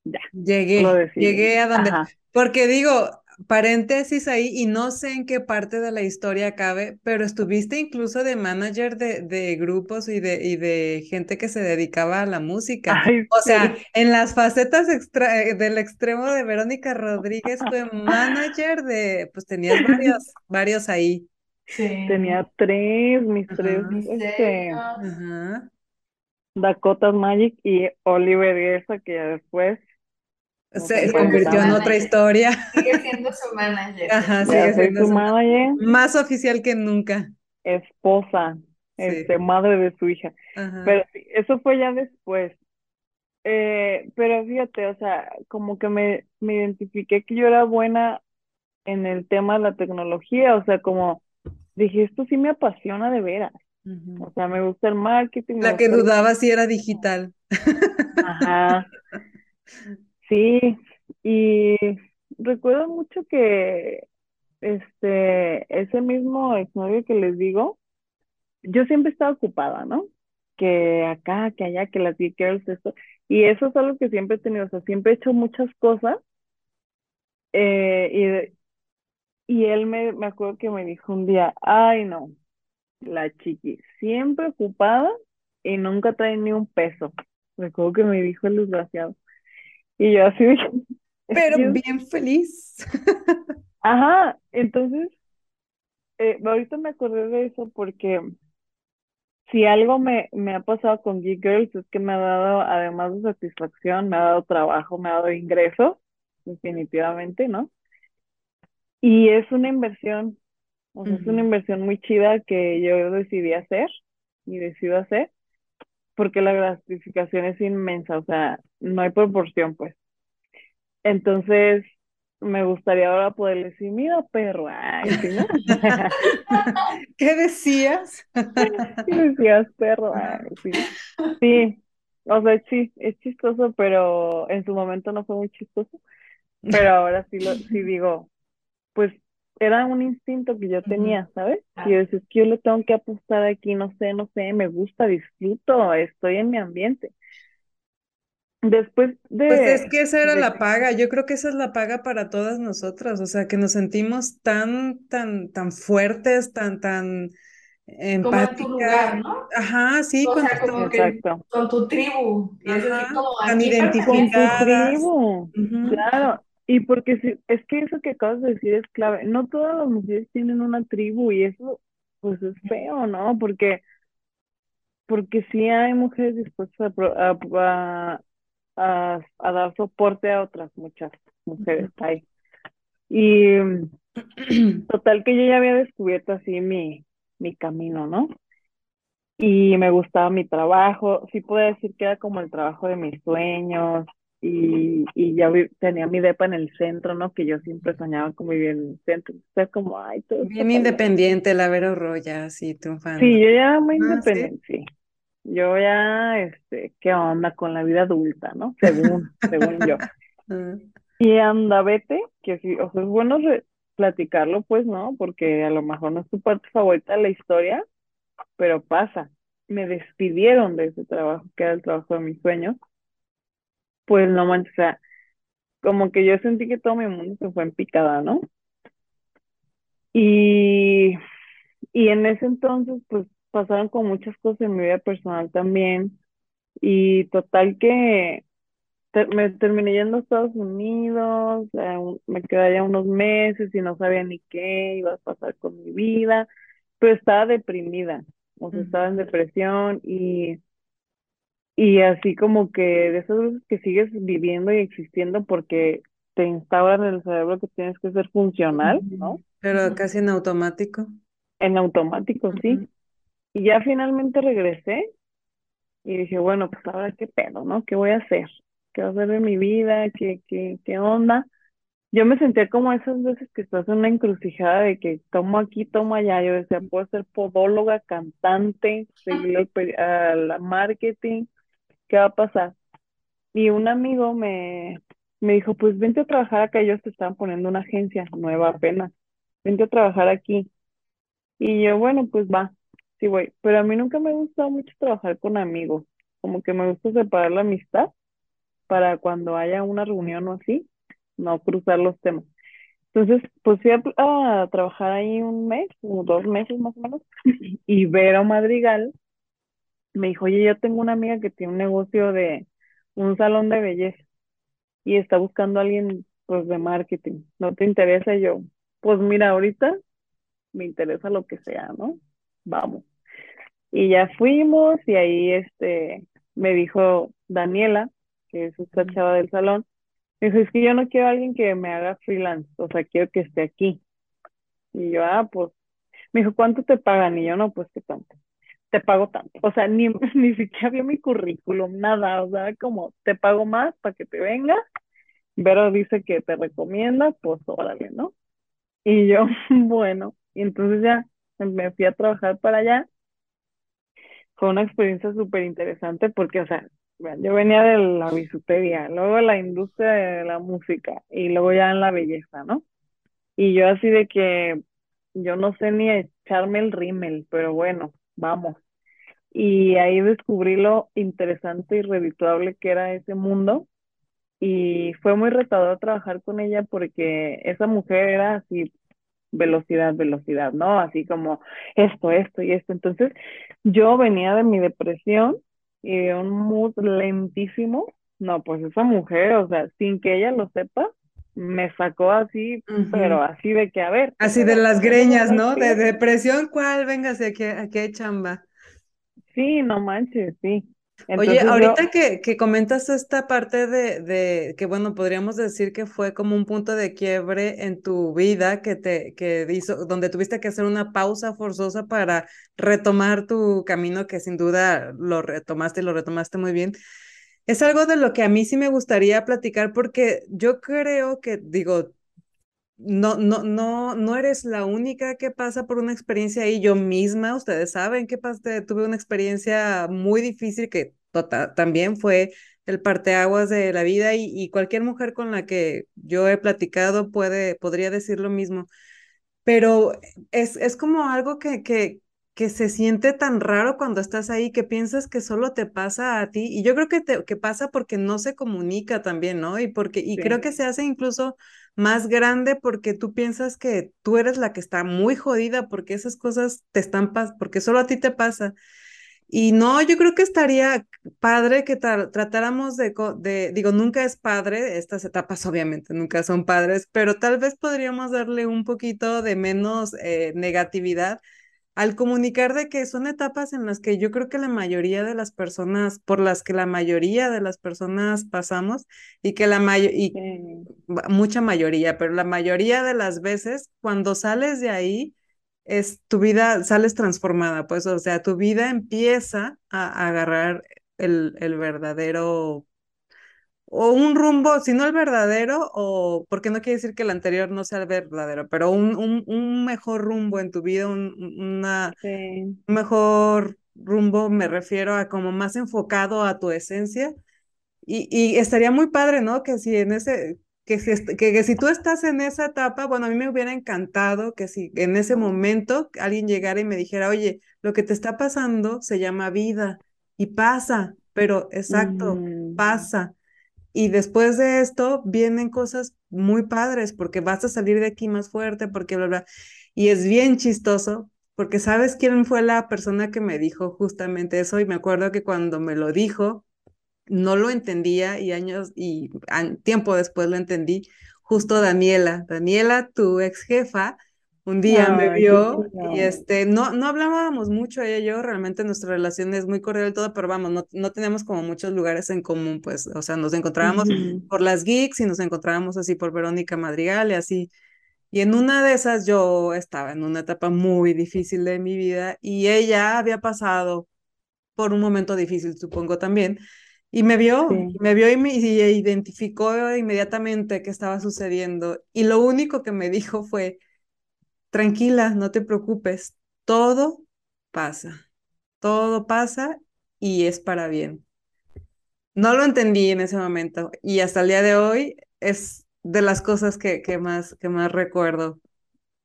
Speaker 3: Ya.
Speaker 1: Llegué, llegué a donde, porque digo, paréntesis ahí y no sé en qué parte de la historia cabe, pero estuviste incluso de manager de, de grupos y de, y de gente que se dedicaba a la música. o sea, en las facetas extra, eh, del extremo de Verónica Rodríguez fue manager de, pues tenías varios, varios ahí.
Speaker 3: Tenía tres, mis tres, este, Dakota Magic y Oliver Guerra, que ya después
Speaker 1: se convirtió en otra historia.
Speaker 2: Sigue siendo su manager.
Speaker 1: Ajá, sigue siendo su manager. Más oficial que nunca.
Speaker 3: Esposa, este, madre de su hija. Pero eso fue ya después. Eh, pero fíjate, o sea, como que me, me identifiqué que yo era buena en el tema de la tecnología, o sea, como dije, esto sí me apasiona de veras. O sea, me gusta el marketing.
Speaker 1: La que dudaba si era digital.
Speaker 3: Ajá. Sí, y recuerdo mucho que este, ese mismo exnovio que les digo, yo siempre estaba ocupada, ¿no? Que acá, que allá, que las Geek Girls, esto. Y eso es algo que siempre he tenido, o sea, siempre he hecho muchas cosas. Eh, y, y él me, me acuerdo que me dijo un día, ay no, la chiqui, siempre ocupada y nunca trae ni un peso. Recuerdo que me dijo el desgraciado. Y yo así dije.
Speaker 1: Pero bien feliz.
Speaker 3: Ajá, entonces, eh, ahorita me acordé de eso porque si algo me, me ha pasado con Geek Girls es que me ha dado, además de satisfacción, me ha dado trabajo, me ha dado ingresos, definitivamente, ¿no? Y es una inversión, o sea, es una inversión muy chida que yo decidí hacer y decido hacer porque la gratificación es inmensa, o sea, no hay proporción, pues. Entonces, me gustaría ahora poder decir, mira, perro,
Speaker 1: ¿qué decías?
Speaker 3: ¿Qué decías, perro? sí. sí, o sea, sí, es chistoso, pero en su momento no fue muy chistoso, pero ahora sí, lo, sí digo, pues era un instinto que yo tenía, ¿sabes? Y yo decía, es que yo le tengo que apostar aquí, no sé, no sé, me gusta, disfruto, estoy en mi ambiente. Después de...
Speaker 1: Pues es que esa era la paga, yo creo que esa es la paga para todas nosotras, o sea, que nos sentimos tan, tan, tan fuertes, tan, tan empáticas. Como tu lugar,
Speaker 2: ¿no?
Speaker 1: Ajá, sí,
Speaker 2: con, tu, con tu tribu. Como tan
Speaker 3: identificadas. Con tu tribu, claro. Y porque si, es que eso que acabas de decir es clave. No todas las mujeres tienen una tribu y eso pues es feo, ¿no? Porque, porque sí hay mujeres dispuestas a, a, a, dar soporte a otras muchas mujeres ahí. Y total que yo ya había descubierto así mi, mi camino, ¿no? Y me gustaba mi trabajo, sí puedo decir que era como el trabajo de mis sueños, y, y ya tenía mi depa en el centro, ¿no? Que yo siempre soñaba con vivir en el centro. Sea, como, ay, todo
Speaker 1: Bien independiente, la Vero Roya, triunfando.
Speaker 3: Sí, yo ya muy ah, independiente, ¿sí? Yo ya, este, ¿qué onda con la vida adulta, no? Según, según yo. Ah. Y anda, vete, que sí, o sea, es bueno platicarlo, pues, ¿no? Porque a lo mejor no es tu parte favorita de la historia, pero pasa. Me despidieron de ese trabajo, que era el trabajo de mis sueños pues no manches, o sea, como que yo sentí que todo mi mundo se fue en picada, ¿no? Y, y en ese entonces, pues pasaron con muchas cosas en mi vida personal también. Y total que me terminé yendo a Estados Unidos, me quedé allá unos meses y no sabía ni qué iba a pasar con mi vida, pero estaba deprimida, o sea, estaba en depresión y Y así como que de esas veces que sigues viviendo y existiendo porque te instauran en el cerebro que tienes que ser funcional, ¿no?
Speaker 1: Pero casi en automático.
Speaker 3: En automático, sí. Y ya finalmente regresé y dije, bueno, pues ahora qué pedo, ¿no? ¿Qué voy a hacer? ¿Qué va a hacer de mi vida? ¿Qué, qué, qué onda? Yo me sentía como esas veces que estás en una encrucijada de que tomo aquí, tomo allá. Yo decía, puedo ser podóloga, cantante, seguir al marketing, ¿qué va a pasar? Y un amigo me, me dijo, pues vente a trabajar acá. Ellos te estaban poniendo una agencia nueva apenas. Vente a trabajar aquí. Y yo, bueno, pues va, sí voy. Pero a mí nunca me ha gustado mucho trabajar con amigos. Como que me gusta separar la amistad para cuando haya una reunión o así, no cruzar los temas. Entonces, pues fui a, trabajar ahí un mes, o dos meses más o menos, y Vero Madrigal me dijo, oye, yo tengo una amiga que tiene un negocio de un salón de belleza y está buscando a alguien, pues, de marketing. ¿No te interesa? Yo, pues mira, ahorita me interesa lo que sea, ¿no? Vamos. Y ya fuimos y ahí este me dijo Daniela, que es esta chava del salón, me dijo, es que yo no quiero a alguien que me haga freelance, o sea, quiero que esté aquí. Y yo, ah, pues, me dijo, ¿cuánto te pagan? Y yo, no, pues, ¿qué tanto? Te pago tanto. O sea, ni, ni siquiera vio mi currículum, nada, o sea, como, te pago más para que te vengas. Vero dice que te recomienda, pues, órale, ¿no? Y yo, bueno, y entonces ya me fui a trabajar para allá. Fue una experiencia súper interesante porque, o sea, yo venía de la bisutería, luego la industria de la música y luego ya en la belleza, ¿no? Y yo así de que yo no sé ni echarme el rímel, pero bueno, vamos. Y ahí descubrí lo interesante y redituable que era ese mundo. Y fue muy retador trabajar con ella porque esa mujer era así velocidad, velocidad, ¿no? Así como esto, esto y esto. Entonces, yo venía de mi depresión y de un mood lentísimo. No, pues esa mujer, o sea, sin que ella lo sepa, me sacó así, pero así de que, a ver.
Speaker 1: Así de las greñas, ¿no? De depresión, ¿cuál? Véngase, ¿a qué chamba?
Speaker 3: Sí, no manches, sí.
Speaker 1: Oye, ahorita que, que, comentas esta parte de, de, que, bueno, podríamos decir que fue como un punto de quiebre en tu vida que te que hizo, donde tuviste que hacer una pausa forzosa para retomar tu camino, que sin duda lo retomaste y lo retomaste muy bien. Es algo de lo que a mí sí me gustaría platicar porque yo creo que, digo, no, no, no, no eres la única que pasa por una experiencia ahí. Yo misma, ustedes saben que pasé, tuve una experiencia muy difícil que tota, también fue el parteaguas de la vida y, y, cualquier mujer con la que yo he platicado puede, podría decir lo mismo. Pero es, es como algo que, que, que se siente tan raro cuando estás ahí que piensas que solo te pasa a ti. Y yo creo que, te, que pasa porque no se comunica también, ¿no? Y, porque, y creo que se hace incluso más grande porque tú piensas que tú eres la que está muy jodida porque esas cosas te están pasando, porque solo a ti te pasa. Y no, yo creo que estaría padre que tratáramos de, de, digo, nunca es padre, estas etapas obviamente nunca son padres, pero tal vez podríamos darle un poquito de menos eh, negatividad al comunicar de que son etapas en las que yo creo que la mayoría de las personas, por las que la mayoría de las personas pasamos y que la mayoría, y mucha mayoría, pero la mayoría de las veces cuando sales de ahí, es tu vida, sales transformada, pues, o sea, tu vida empieza a, agarrar el, el verdadero o un rumbo, si no el verdadero, o porque no quiere decir que el anterior no sea el verdadero, pero un, un, un mejor rumbo en tu vida, un, una, mejor rumbo, me refiero a como más enfocado a tu esencia. Y, y estaría muy padre, ¿no? Que si en ese, que si, que, que, si tú estás en esa etapa, bueno, a mí me hubiera encantado que si en ese momento alguien llegara y me dijera, oye, lo que te está pasando se llama vida y pasa, pero exacto, pasa y después de esto vienen cosas muy padres porque vas a salir de aquí más fuerte, porque bla, bla. Y es bien chistoso porque sabes quién fue la persona que me dijo justamente eso y me acuerdo que cuando me lo dijo no lo entendía y años y tiempo después lo entendí, justo Daniela, Daniela, tu ex jefa, un día me vio y este, no, no hablábamos mucho ella y yo, realmente nuestra relación es muy cordial y todo, pero vamos, no, no teníamos como muchos lugares en común, pues, o sea, nos encontrábamos por las geeks y nos encontrábamos así por Verónica Madrigal y así. Y en una de esas yo estaba en una etapa muy difícil de mi vida y ella había pasado por un momento difícil, supongo también, y me vio, me vio y me y identificó inmediatamente qué estaba sucediendo. Y lo único que me dijo fue, tranquila, no te preocupes, todo pasa, todo pasa y es para bien. No lo entendí en ese momento y hasta el día de hoy es de las cosas que, que más, que más recuerdo.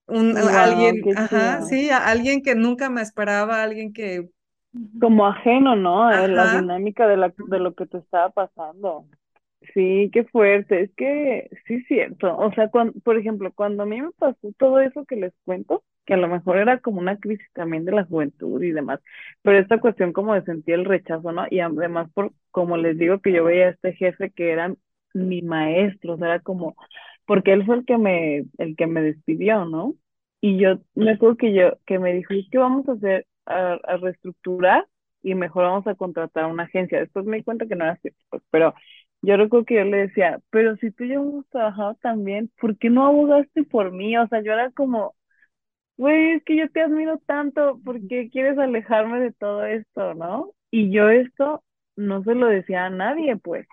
Speaker 1: Un, alguien, ajá, sí, alguien que nunca me esperaba, alguien que...
Speaker 3: Como ajeno, ¿no? La dinámica de, la, de lo que te estaba pasando. Sí, qué fuerte. Es que sí es cierto. O sea, cuando, por ejemplo, cuando a mí me pasó todo eso que les cuento, que a lo mejor era como una crisis también de la juventud y demás, pero esta cuestión como de sentir el rechazo, ¿no? Y además, por como les digo, que yo veía a este jefe que era mi maestro, o sea, era como, porque él fue el que me, el que me despidió, ¿no? Y yo me acuerdo que yo, que me dijo, ¿qué vamos a hacer? A, reestructurar y mejor vamos a contratar a una agencia. Después me di cuenta que no era cierto, pues, pero yo recuerdo que yo le decía, pero si tú y yo hemos trabajado también, ¿por qué no abogaste por mí? O sea, yo era como, güey, es que yo te admiro tanto, ¿por qué quieres alejarme de todo esto, no? Y yo esto no se lo decía a nadie, pues.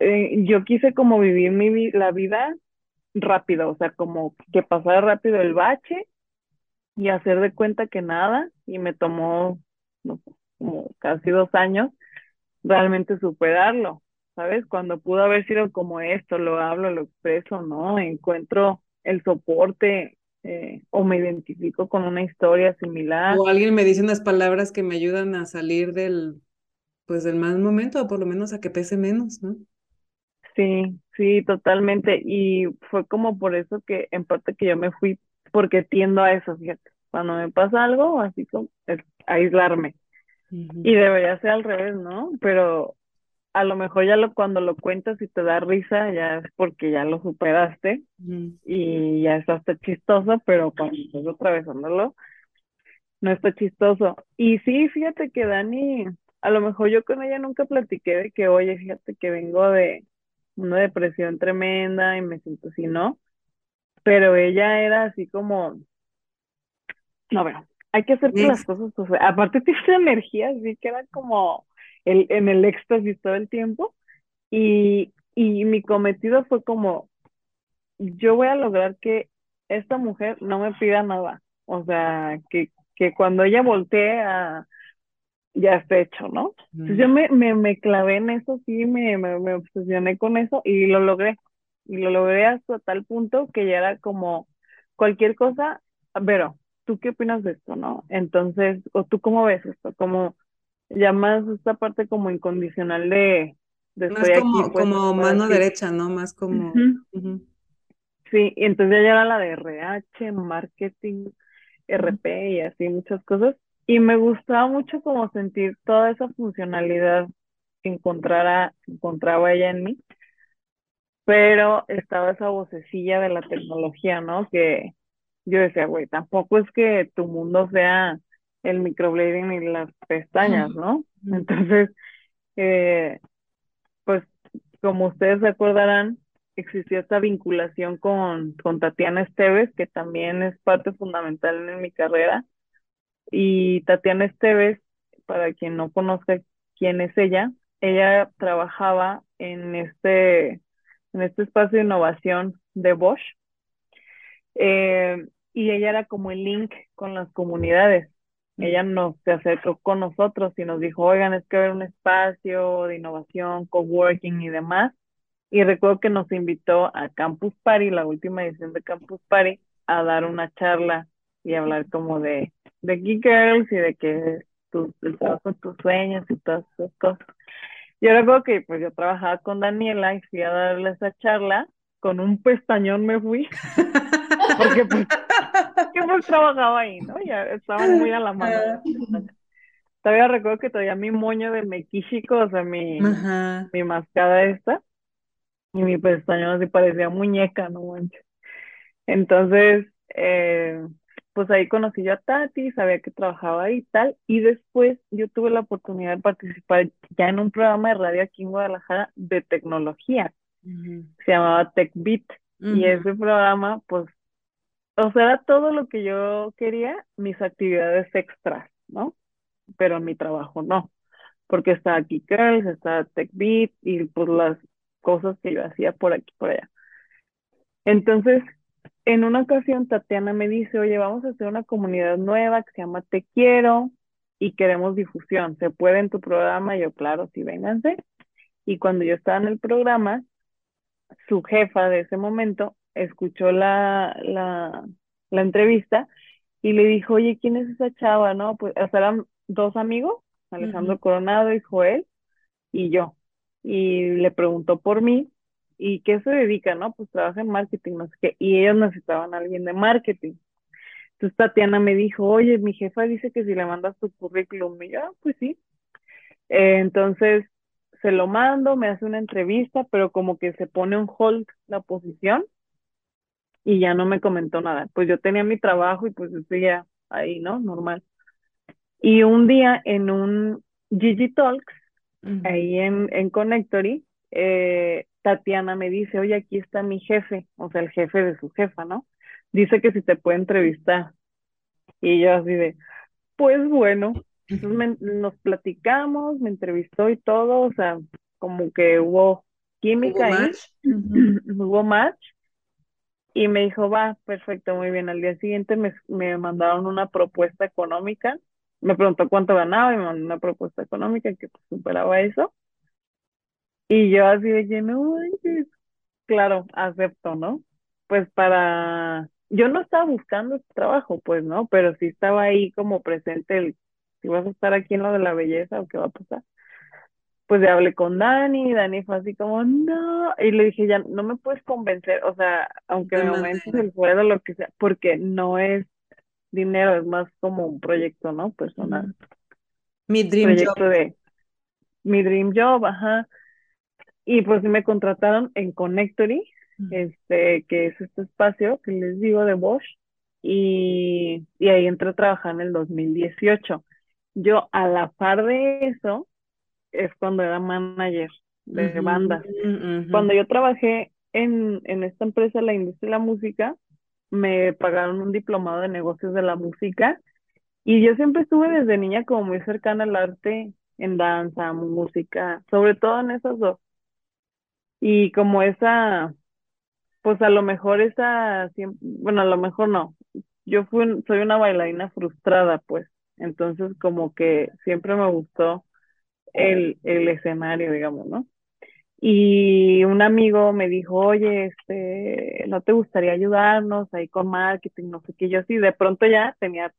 Speaker 3: Eh, yo quise como vivir mi, la vida rápido, o sea, como que pasara rápido el bache y hacer de cuenta que nada, y me tomó, no como casi dos años realmente superarlo. ¿Sabes? Cuando pudo haber sido como esto, lo hablo, lo expreso, ¿no? Encuentro el soporte eh, o me identifico con una historia similar.
Speaker 1: O alguien me dice unas palabras que me ayudan a salir del, pues del mal momento, o por lo menos a que pese menos, ¿no?
Speaker 3: Sí, sí, totalmente. Y fue como por eso que en parte que yo me fui, porque tiendo a eso, fíjate. Cuando me pasa algo, así como aislarme. Y debería ser al revés, ¿no? Pero a lo mejor ya lo, cuando lo cuentas y te da risa, ya es porque ya lo superaste y ya está chistoso, pero cuando estás atravesándolo, no está chistoso. Y sí, fíjate que Dani, a lo mejor yo con ella nunca platiqué de que, oye, fíjate que vengo de una depresión tremenda y me siento así, ¿no? Pero ella era así como, no, bueno, hay que hacer las cosas, aparte tiene energía, así que era como el, en el éxtasis todo el tiempo. Y, y mi cometido fue como, yo voy a lograr que esta mujer no me pida nada. O sea, que, que cuando ella voltee a, ya esté hecho, ¿no? Entonces yo me, me, me, clavé en eso, sí, me, me, me, obsesioné con eso y lo logré. Y lo logré hasta tal punto que ya era como cualquier cosa, pero, ¿tú qué opinas de esto, no? Entonces, o tú cómo ves esto, como ya más esta parte como incondicional de,
Speaker 1: de más como, pues, como mano derecha, ¿no? Más como...
Speaker 3: Sí, y entonces ya era la de RH, marketing, RP y así muchas cosas. Y me gustaba mucho como sentir toda esa funcionalidad que encontrara, encontraba ella en mí. Pero estaba esa vocecilla de la tecnología, ¿no? Que yo decía, güey, tampoco es que tu mundo sea el microblading y las pestañas, ¿no? Entonces, eh, pues como ustedes recordarán, existió esta vinculación con, con Tatiana Esteves, que también es parte fundamental en mi carrera. Y Tatiana Esteves, para quien no conozca quién es ella, ella trabajaba en este, en este espacio de innovación de Bosch. Eh, y ella era como el link con las comunidades ella nos se acercó con nosotros y nos dijo, oigan, es que haber un espacio de innovación, coworking y demás. Y recuerdo que nos invitó a Campus Party, la última edición de Campus Party, a dar una charla y hablar como de, de Geek Girls y de que tu, el trabajo tus sueños y todas esas cosas. Yo recuerdo que pues yo trabajaba con Daniela y fui a darle esa charla, con un pestañón me fui, porque pues que pues trabajaba ahí, ¿no? Ya estaban muy a la mano. Todavía recuerdo que todavía mi moño de mequíchico, o sea, mi, mi mascada esta, y mi pestañón así parecía muñeca, no manches. Entonces, eh, pues ahí conocí yo a Tati, sabía que trabajaba ahí y tal, y después yo tuve la oportunidad de participar ya en un programa de radio aquí en Guadalajara de tecnología, se llamaba TechBeat, y ese programa, pues, o sea, era todo lo que yo quería, mis actividades extras, ¿no? Pero mi trabajo no, porque estaba aquí Girls, estaba TechBeat, y pues las cosas que yo hacía por aquí, por allá. Entonces, en una ocasión Tatiana me dice, oye, vamos a hacer una comunidad nueva que se llama Te Quiero y queremos difusión. ¿Se puede en tu programa? Yo, claro, sí, vénganse. Y cuando yo estaba en el programa, su jefa de ese momento escuchó la, la, la entrevista y le dijo, oye, ¿quién es esa chava? No, pues, o sea, eran dos amigos, Alejandro Coronado y Joel, y yo. Y le preguntó por mí ¿y qué se dedica? No, pues trabaja en marketing, no sé qué, y ellos necesitaban a alguien de marketing. Entonces Tatiana me dijo, oye, mi jefa dice que si le mandas tu currículum, y yo, ah, pues sí. Eh, entonces se lo mando, me hace una entrevista, pero como que se pone un hold la posición y ya no me comentó nada. Pues yo tenía mi trabajo y pues ya ahí, ¿no? Normal. Y un día en un Gigi Talks, ahí en, en Connectory, eh, Tatiana me dice, oye, aquí está mi jefe, o sea, el jefe de su jefa, ¿no? Dice que si te puede entrevistar. Y yo así de, pues bueno, entonces nos platicamos, me entrevistó y todo, o sea, como que hubo química ahí, hubo match. Y me dijo, va, perfecto, muy bien. Al día siguiente me, me mandaron una propuesta económica. Me preguntó cuánto ganaba y me mandó una propuesta económica que superaba eso. Y yo así de que no, claro, acepto, ¿no? Pues para, yo no estaba buscando este trabajo, pues, ¿no? Pero sí estaba ahí como presente el, si vas a estar aquí en lo de la belleza o qué va a pasar. Pues ya hablé con Dani, Dani fue así como, no, y le dije, ya, no me puedes convencer, o sea, aunque de momento el juego, lo que sea, porque no es dinero, es más como un proyecto, ¿no? Personal.
Speaker 1: Mi dream
Speaker 3: proyecto de mi dream job, ajá. Y pues me contrataron en Connectory, este, que es este espacio que les digo de Bosch, y, y ahí entré a trabajar en el 2018. Yo a la par de eso es cuando era manager de bandas. Cuando yo trabajé en, en esta empresa, la industria de la música, me pagaron un diplomado de negocios de la música y yo siempre estuve desde niña como muy cercana al arte en danza, música, sobre todo en esas dos. Y como esa, pues a lo mejor esa, bueno, a lo mejor no. Yo fui, soy una bailarina frustrada, pues. Entonces, como que siempre me gustó el, el escenario, digamos, ¿no? Y un amigo me dijo, oye, este, ¿no te gustaría ayudarnos ahí con marketing? No sé qué. Yo sí, de pronto ya tenía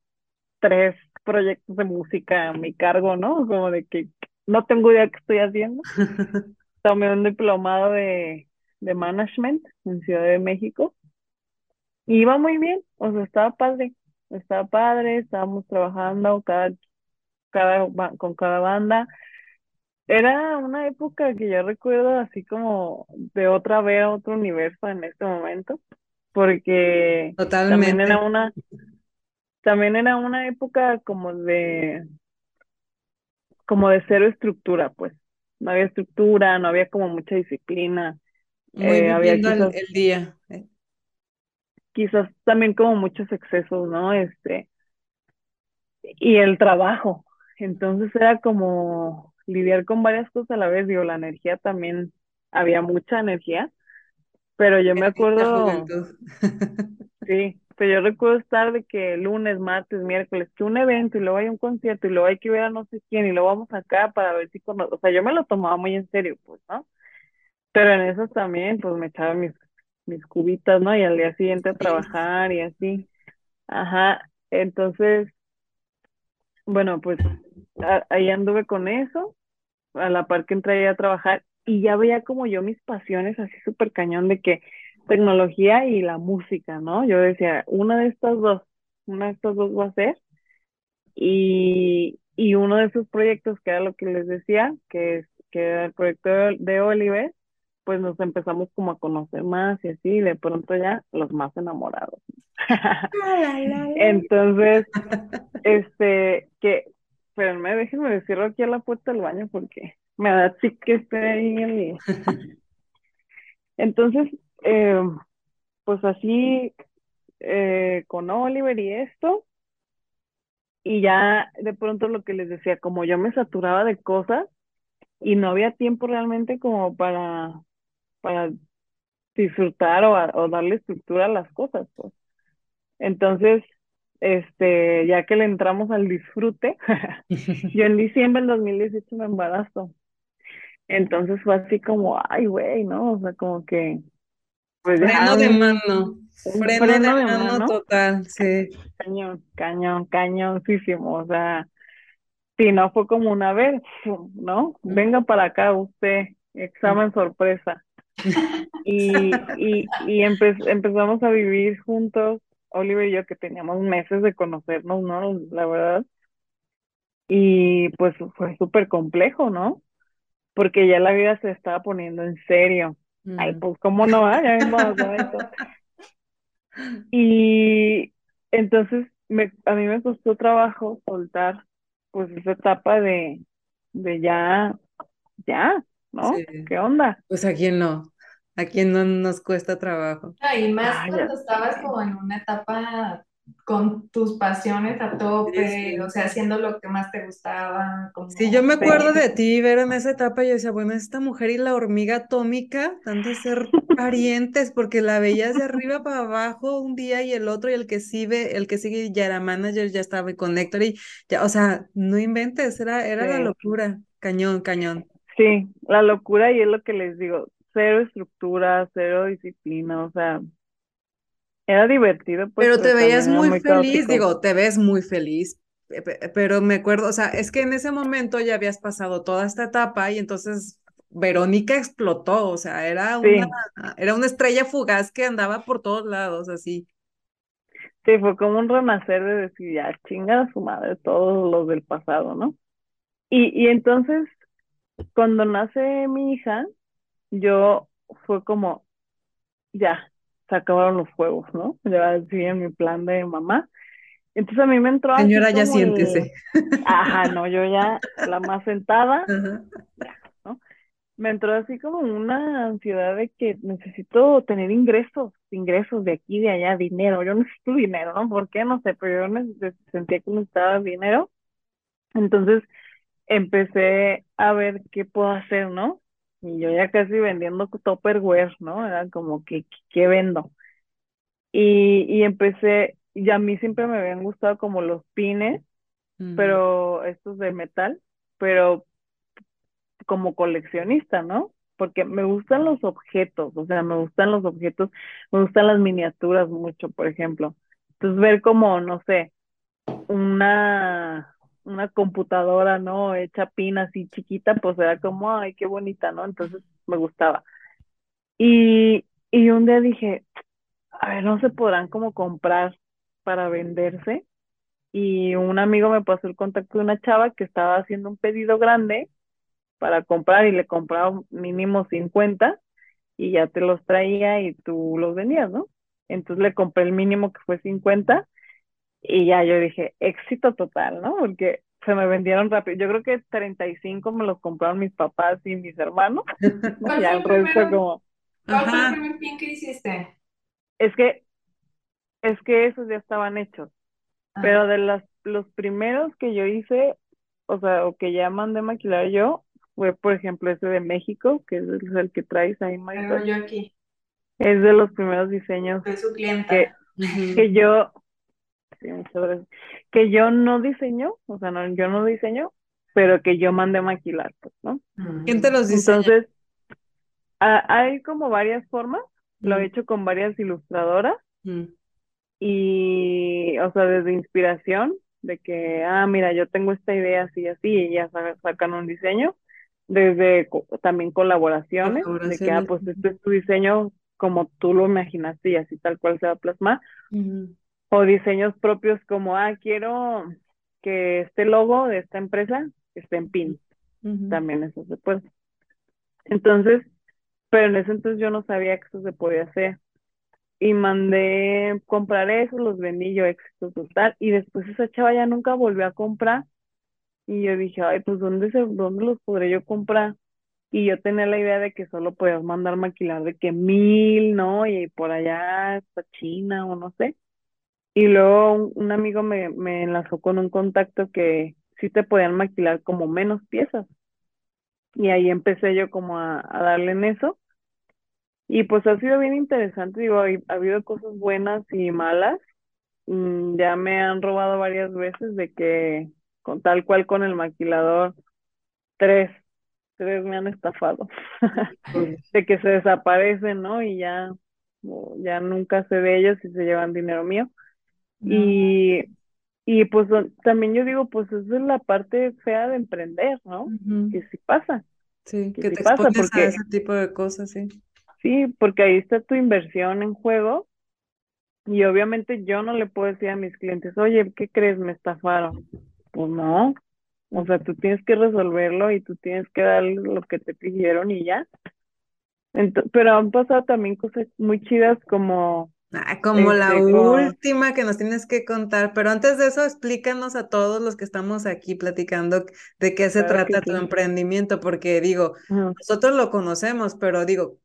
Speaker 3: tres proyectos de música a mi cargo, ¿no? Como de que no tengo idea qué estoy haciendo. tomé un diplomado de, de management en Ciudad de México. Y iba muy bien, o sea, estaba padre, estaba padre, estábamos trabajando cada, cada, con cada banda. Era una época que yo recuerdo así como de otra vez, otro universo en este momento, porque también era una, también era una época como de, como de cero estructura, pues no había estructura, no había como mucha disciplina.
Speaker 1: Muy eh, había el, día. Eh.
Speaker 3: Quizás también como muchos excesos, ¿no? Este, y el trabajo. Entonces era como lidiar con varias cosas a la vez, digo, la energía también, había mucha energía, pero yo me acuerdo, sí, pero yo recuerdo estar de que lunes, martes, miércoles, que un evento y luego hay un concierto y luego hay que ver a no sé quién y luego vamos acá para ver si con... O sea, yo me lo tomaba muy en serio, pues, ¿no? Pero en eso también, pues me echaba mis, mis cubitas, ¿no? Y al día siguiente a trabajar y así. Ajá, entonces, bueno, pues ahí anduve con eso, a la par que entré a trabajar y ya veía como yo mis pasiones así súper cañón de que tecnología y la música, ¿no? Yo decía, una de estas dos, una de estas dos va a ser. Y, y uno de esos proyectos, que era lo que les decía, que, es, que era el proyecto de, Oliver, pues nos empezamos como a conocer más y así, y de pronto ya los más enamorados. Entonces, este, que, espérenme, déjenme decirlo aquí a la puerta del baño porque me da sí que esté ahí el... Entonces, eh, pues así, eh, con Oliver y esto, y ya de pronto lo que les decía, como yo me saturaba de cosas y no había tiempo realmente como para, para disfrutar o, o darle estructura a las cosas, pues. Entonces, este, ya que le entramos al disfrute, yo en diciembre del 2018 me embarazo. Entonces fue así como, ay, güey, ¿no? O sea, como que...
Speaker 1: Pues freno de mano. Freno, de, mano, total, sí.
Speaker 3: Cañón, cañón, cañoncísimo. O sea, sí, no fue como una vez, ¿no? Venga para acá usted, examen sorpresa. Y, y, y empezamos a vivir juntos, Oliver y yo, que teníamos meses de conocernos, ¿no? La verdad. Y pues fue súper complejo, ¿no? porque ya la vida se estaba poniendo en serio. Ay, mm. pues, ¿cómo no? Ah, ya Y entonces me, a mí me costó trabajo soltar pues esa etapa de, de ya, ya, ¿no? ¿Qué onda?
Speaker 1: Pues a quién no, a quién no nos cuesta trabajo.
Speaker 2: y más cuando estabas como en una etapa con tus pasiones a tope, o sea, haciendo lo que más te gustaba.
Speaker 1: sí, yo me acuerdo de ti, ver en esa etapa, yo decía, bueno, esta mujer y la hormiga atómica, tanto ser parientes, porque la veías de arriba para abajo un día y el otro, y el que sigue, el que sigue ya era manager, ya estaba con Héctor, y ya, o sea, no inventes, era, era la locura, cañón, cañón.
Speaker 3: Sí, la locura, y es lo que les digo, cero estructura, cero disciplina, o sea, era divertido.
Speaker 1: Pues, pero te veías muy, feliz, digo, te ves muy feliz, pero me acuerdo, o sea, es que en ese momento ya habías pasado toda esta etapa y entonces Verónica explotó, o sea, era una, era una estrella fugaz que andaba por todos lados, así.
Speaker 3: Sí, fue como un renacer de decir, ya, chinga a su madre, todos los del pasado, ¿no? Y, y entonces, cuando nace mi hija, yo fue como, ya, se acabaron los juegos, ¿no? Ya así en mi plan de mamá. Entonces a mí me entró
Speaker 1: Señora, ya siéntese.
Speaker 3: Ajá, no, yo ya, la más sentada, ¿no? Me entró así como una ansiedad de que necesito tener ingresos, ingresos de aquí, de allá, dinero. Yo necesito dinero, ¿no? ¿Por qué? No sé, pero yo sentía que necesitaba dinero. Entonces empecé a ver qué puedo hacer, ¿no? Y yo ya casi vendiendo Tupperware, ¿no? Era como que, ¿qué vendo? Y, y empecé, y a mí siempre me habían gustado como los pines, pero estos de metal, pero como coleccionista, ¿no? Porque me gustan los objetos, o sea, me gustan los objetos, me gustan las miniaturas mucho, por ejemplo. Entonces ver como, no sé, una una computadora, ¿no? Hecha pin así chiquita, pues era como, ay, qué bonita, ¿no? Entonces me gustaba. Y, y un día dije, a ver, no se podrán como comprar para venderse. Y un amigo me pasó el contacto de una chava que estaba haciendo un pedido grande para comprar y le compraba mínimo 50 y ya te los traía y tú los vendías, ¿no? Entonces le compré el mínimo que fue 50 y ya yo dije, éxito total, ¿no? Porque se me vendieron rápido. Yo creo que 35 me los compraron mis papás y mis hermanos.
Speaker 2: ¿Cuál ya el resto como... ¿Cuál fue el primer pin que hiciste?
Speaker 3: Es que, es que esos ya estaban hechos. Ah. Pero de los, los primeros que yo hice, o sea, o que ya mandé maquilar yo, fue por ejemplo ese de México, que es el que traes ahí,
Speaker 2: Pero yo aquí.
Speaker 3: Es de los primeros diseños.
Speaker 2: De su clienta.
Speaker 3: Que, que yo, Que yo no diseño, o sea, no, yo no diseño, pero que yo mandé maquilar, pues, ¿no?
Speaker 1: Mm. ¿Quién te los diseña?
Speaker 3: Entonces, hay como varias formas, lo he mm. hecho con varias ilustradoras, mm. y, o sea, desde inspiración, de que, ah, mira, yo tengo esta idea así, así, y ya sacan un diseño, desde también colaboraciones, de que, ah, pues este es tu diseño como tú lo imaginaste y así tal cual se va a plasmar o diseños propios como, ah, quiero que este logo de esta empresa esté en pin. También eso se puede. Entonces, pero en ese entonces yo no sabía que eso se podía hacer. Y mandé comprar eso, los vendí yo éxito total. Y después esa chava ya nunca volvió a comprar. Y yo dije, ay, pues ¿dónde, se, dónde los podré yo comprar? Y yo tenía la idea de que solo podías mandar maquilar de que mil, ¿no? Y por allá está China o no sé. Y luego un, un amigo me, me enlazó con un contacto que sí te podían maquilar como menos piezas. Y ahí empecé yo como a, a darle en eso. Y pues ha sido bien interesante, digo, ha, ha habido cosas buenas y malas. Mm, ya me han robado varias veces de que con tal cual con el maquilador, tres, tres me han estafado. de que se desaparecen, ¿no? Y ya, ya nunca sé de ellos y se llevan dinero mío. Y, y pues también yo digo, pues esa es la parte fea de emprender, ¿no? Que sí pasa.
Speaker 1: Sí,
Speaker 3: que
Speaker 1: que
Speaker 3: sí
Speaker 1: te
Speaker 3: pasa
Speaker 1: expones a
Speaker 3: porque
Speaker 1: ese tipo de cosas, sí.
Speaker 3: sí, porque ahí está tu inversión en juego y obviamente yo no le puedo decir a mis clientes, oye, ¿qué crees? Me estafaron. Pues no, o sea, tú tienes que resolverlo y tú tienes que darle lo que te pidieron y ya. Ento- pero han pasado también cosas muy chidas como,
Speaker 1: Ah, como la
Speaker 3: este,
Speaker 1: última que nos tienes que contar, pero antes de eso, explícanos a todos los que estamos aquí platicando de qué se
Speaker 3: claro
Speaker 1: trata tu
Speaker 3: sí.
Speaker 1: emprendimiento, porque digo, nosotros lo conocemos, pero digo,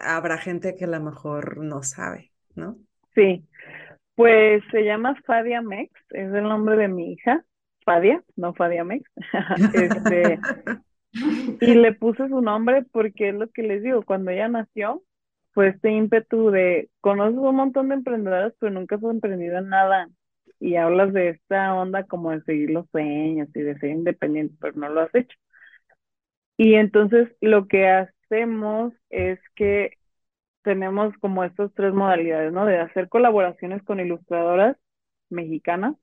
Speaker 1: habrá gente que a lo mejor no sabe, ¿no?
Speaker 3: Sí, pues se llama Fadia Mex, es el nombre de mi hija, Fadia, no Fadia Mex. Este, y le puse su nombre porque es lo que les digo, cuando ella nació, fue este ímpetu de, conoces un montón de emprendedoras, pero nunca has emprendido en nada. Y hablas de esta onda como de seguir los sueños y de ser independiente, pero no lo has hecho. Y entonces lo que hacemos es que tenemos como estas tres modalidades, ¿no? De hacer colaboraciones con ilustradoras mexicanas.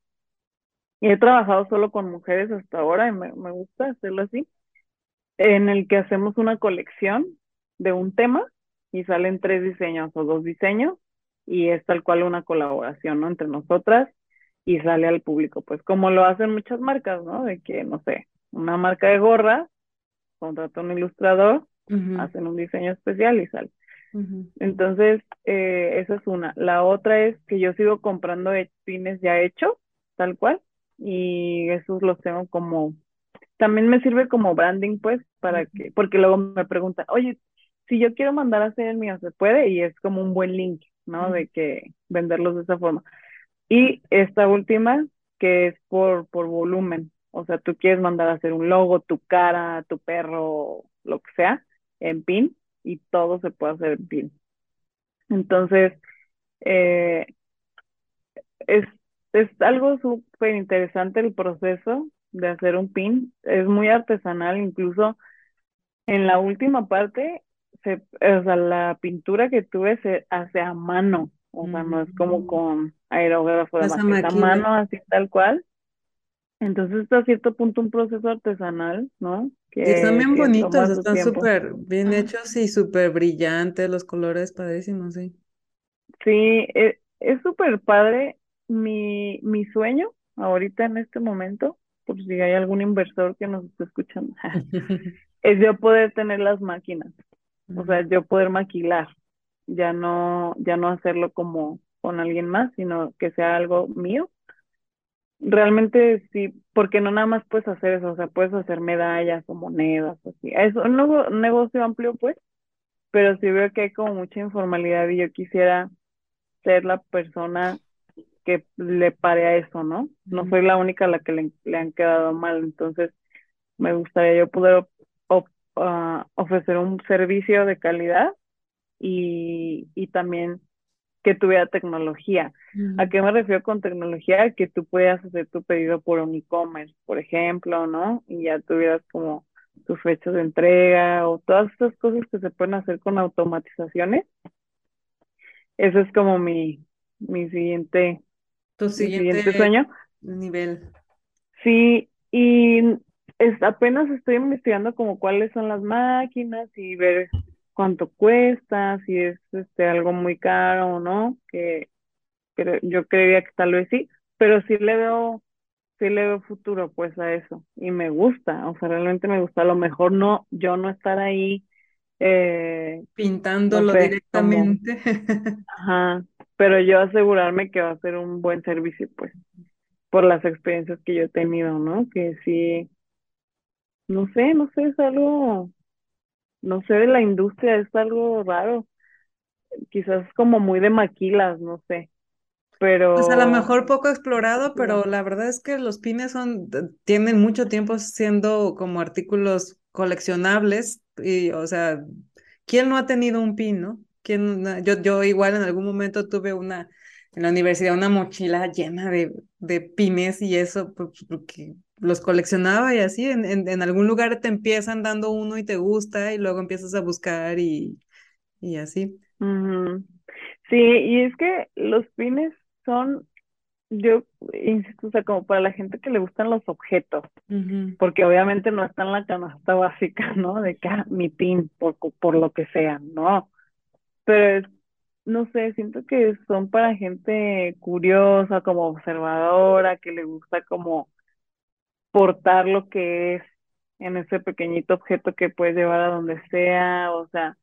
Speaker 3: Y he trabajado solo con mujeres hasta ahora y me, me gusta hacerlo así, en el que hacemos una colección de un tema y salen tres diseños o dos diseños y es tal cual una colaboración, ¿no? Entre nosotras y sale al público, pues como lo hacen muchas marcas, ¿no? De que, no sé, una marca de gorra contrata un ilustrador, hacen un diseño especial y sale. Entonces, eh, esa es una. La otra es que yo sigo comprando he- pines ya hechos, tal cual, y esos los tengo como, también me sirve como branding, pues, para que, porque luego me preguntan, oye, si yo quiero mandar a hacer el mío, ¿se puede? Y es como un buen link, ¿no? De que venderlos de esa forma. Y esta última, que es por, por volumen. O sea, tú quieres mandar a hacer un logo, tu cara, tu perro, lo que sea, en pin, y todo se puede hacer en pin. Entonces, eh, es, es algo súper interesante el proceso de hacer un pin. Es muy artesanal, incluso en la última parte, se, o sea, la pintura que tuve se hace a mano. O sea, no es como
Speaker 1: Mm,
Speaker 3: con aerógrafo demás, es a mano, así tal cual. Entonces, hasta cierto punto, un proceso artesanal, ¿no?
Speaker 1: Y están
Speaker 3: Que,
Speaker 1: bien
Speaker 3: que
Speaker 1: bonitos, están súper bien hechos y súper brillantes, los colores padrísimos, sí.
Speaker 3: Sí, e- es súper padre. Mi, mi sueño ahorita en este momento, por si hay algún inversor que nos esté escuchando, es yo poder tener las máquinas, o sea, yo poder maquilar, ya no, ya no hacerlo como con alguien más, sino que sea algo mío. Realmente sí, porque no nada más puedes hacer eso, o sea, puedes hacer medallas o monedas, así. Es un nuevo negocio amplio, pues, pero sí veo que hay como mucha informalidad y yo quisiera ser la persona que le pare a eso, ¿no? No soy la única a la que le, le han quedado mal, entonces me gustaría yo poder ah, ofrecer un servicio de calidad y, y también que tuviera tecnología. ¿A qué me refiero con tecnología? Que tú puedas hacer tu pedido por un e-commerce, por ejemplo, ¿no? Y ya tuvieras como tu fecha de entrega o todas estas cosas que se pueden hacer con automatizaciones. Ese es como mi, mi siguiente,
Speaker 1: Tu
Speaker 3: mi siguiente sueño.
Speaker 1: nivel.
Speaker 3: Sí, y es, apenas estoy investigando como cuáles son las máquinas y ver cuánto cuesta, si es este algo muy caro o no, que cre- yo creería que tal vez sí, pero sí le veo, sí le veo futuro pues a eso y me gusta, o sea, realmente me gusta, a lo mejor no, yo no estar ahí eh,
Speaker 1: Pintándolo directamente.
Speaker 3: ajá, pero yo asegurarme que va a ser un buen servicio, pues, por las experiencias que yo he tenido, ¿no? Que sí, no sé, no sé, es algo, no sé, de la industria es algo raro. Quizás como muy de maquilas, no sé. Pero.
Speaker 1: Pues a lo mejor poco explorado, pero la verdad es que los pines son, tienen mucho tiempo siendo como artículos coleccionables y, o sea, ¿quién no ha tenido un pin, no? ¿Quién, yo, yo igual en algún momento tuve una, en la universidad, una mochila llena de, de pines y eso, pues, porque los coleccionaba y así, en, en, algún lugar te empiezan dando uno y te gusta y luego empiezas a buscar y, y así.
Speaker 3: Sí, y es que los pines son, yo insisto, o sea, como para la gente que le gustan los objetos, porque obviamente no está en la canasta básica, ¿no? De que ah, mi pin, por, por lo que sea, no. Pero es, no sé, siento que son para gente curiosa, como observadora, que le gusta como portar lo que es en ese pequeñito objeto que puedes llevar a donde sea, o sea,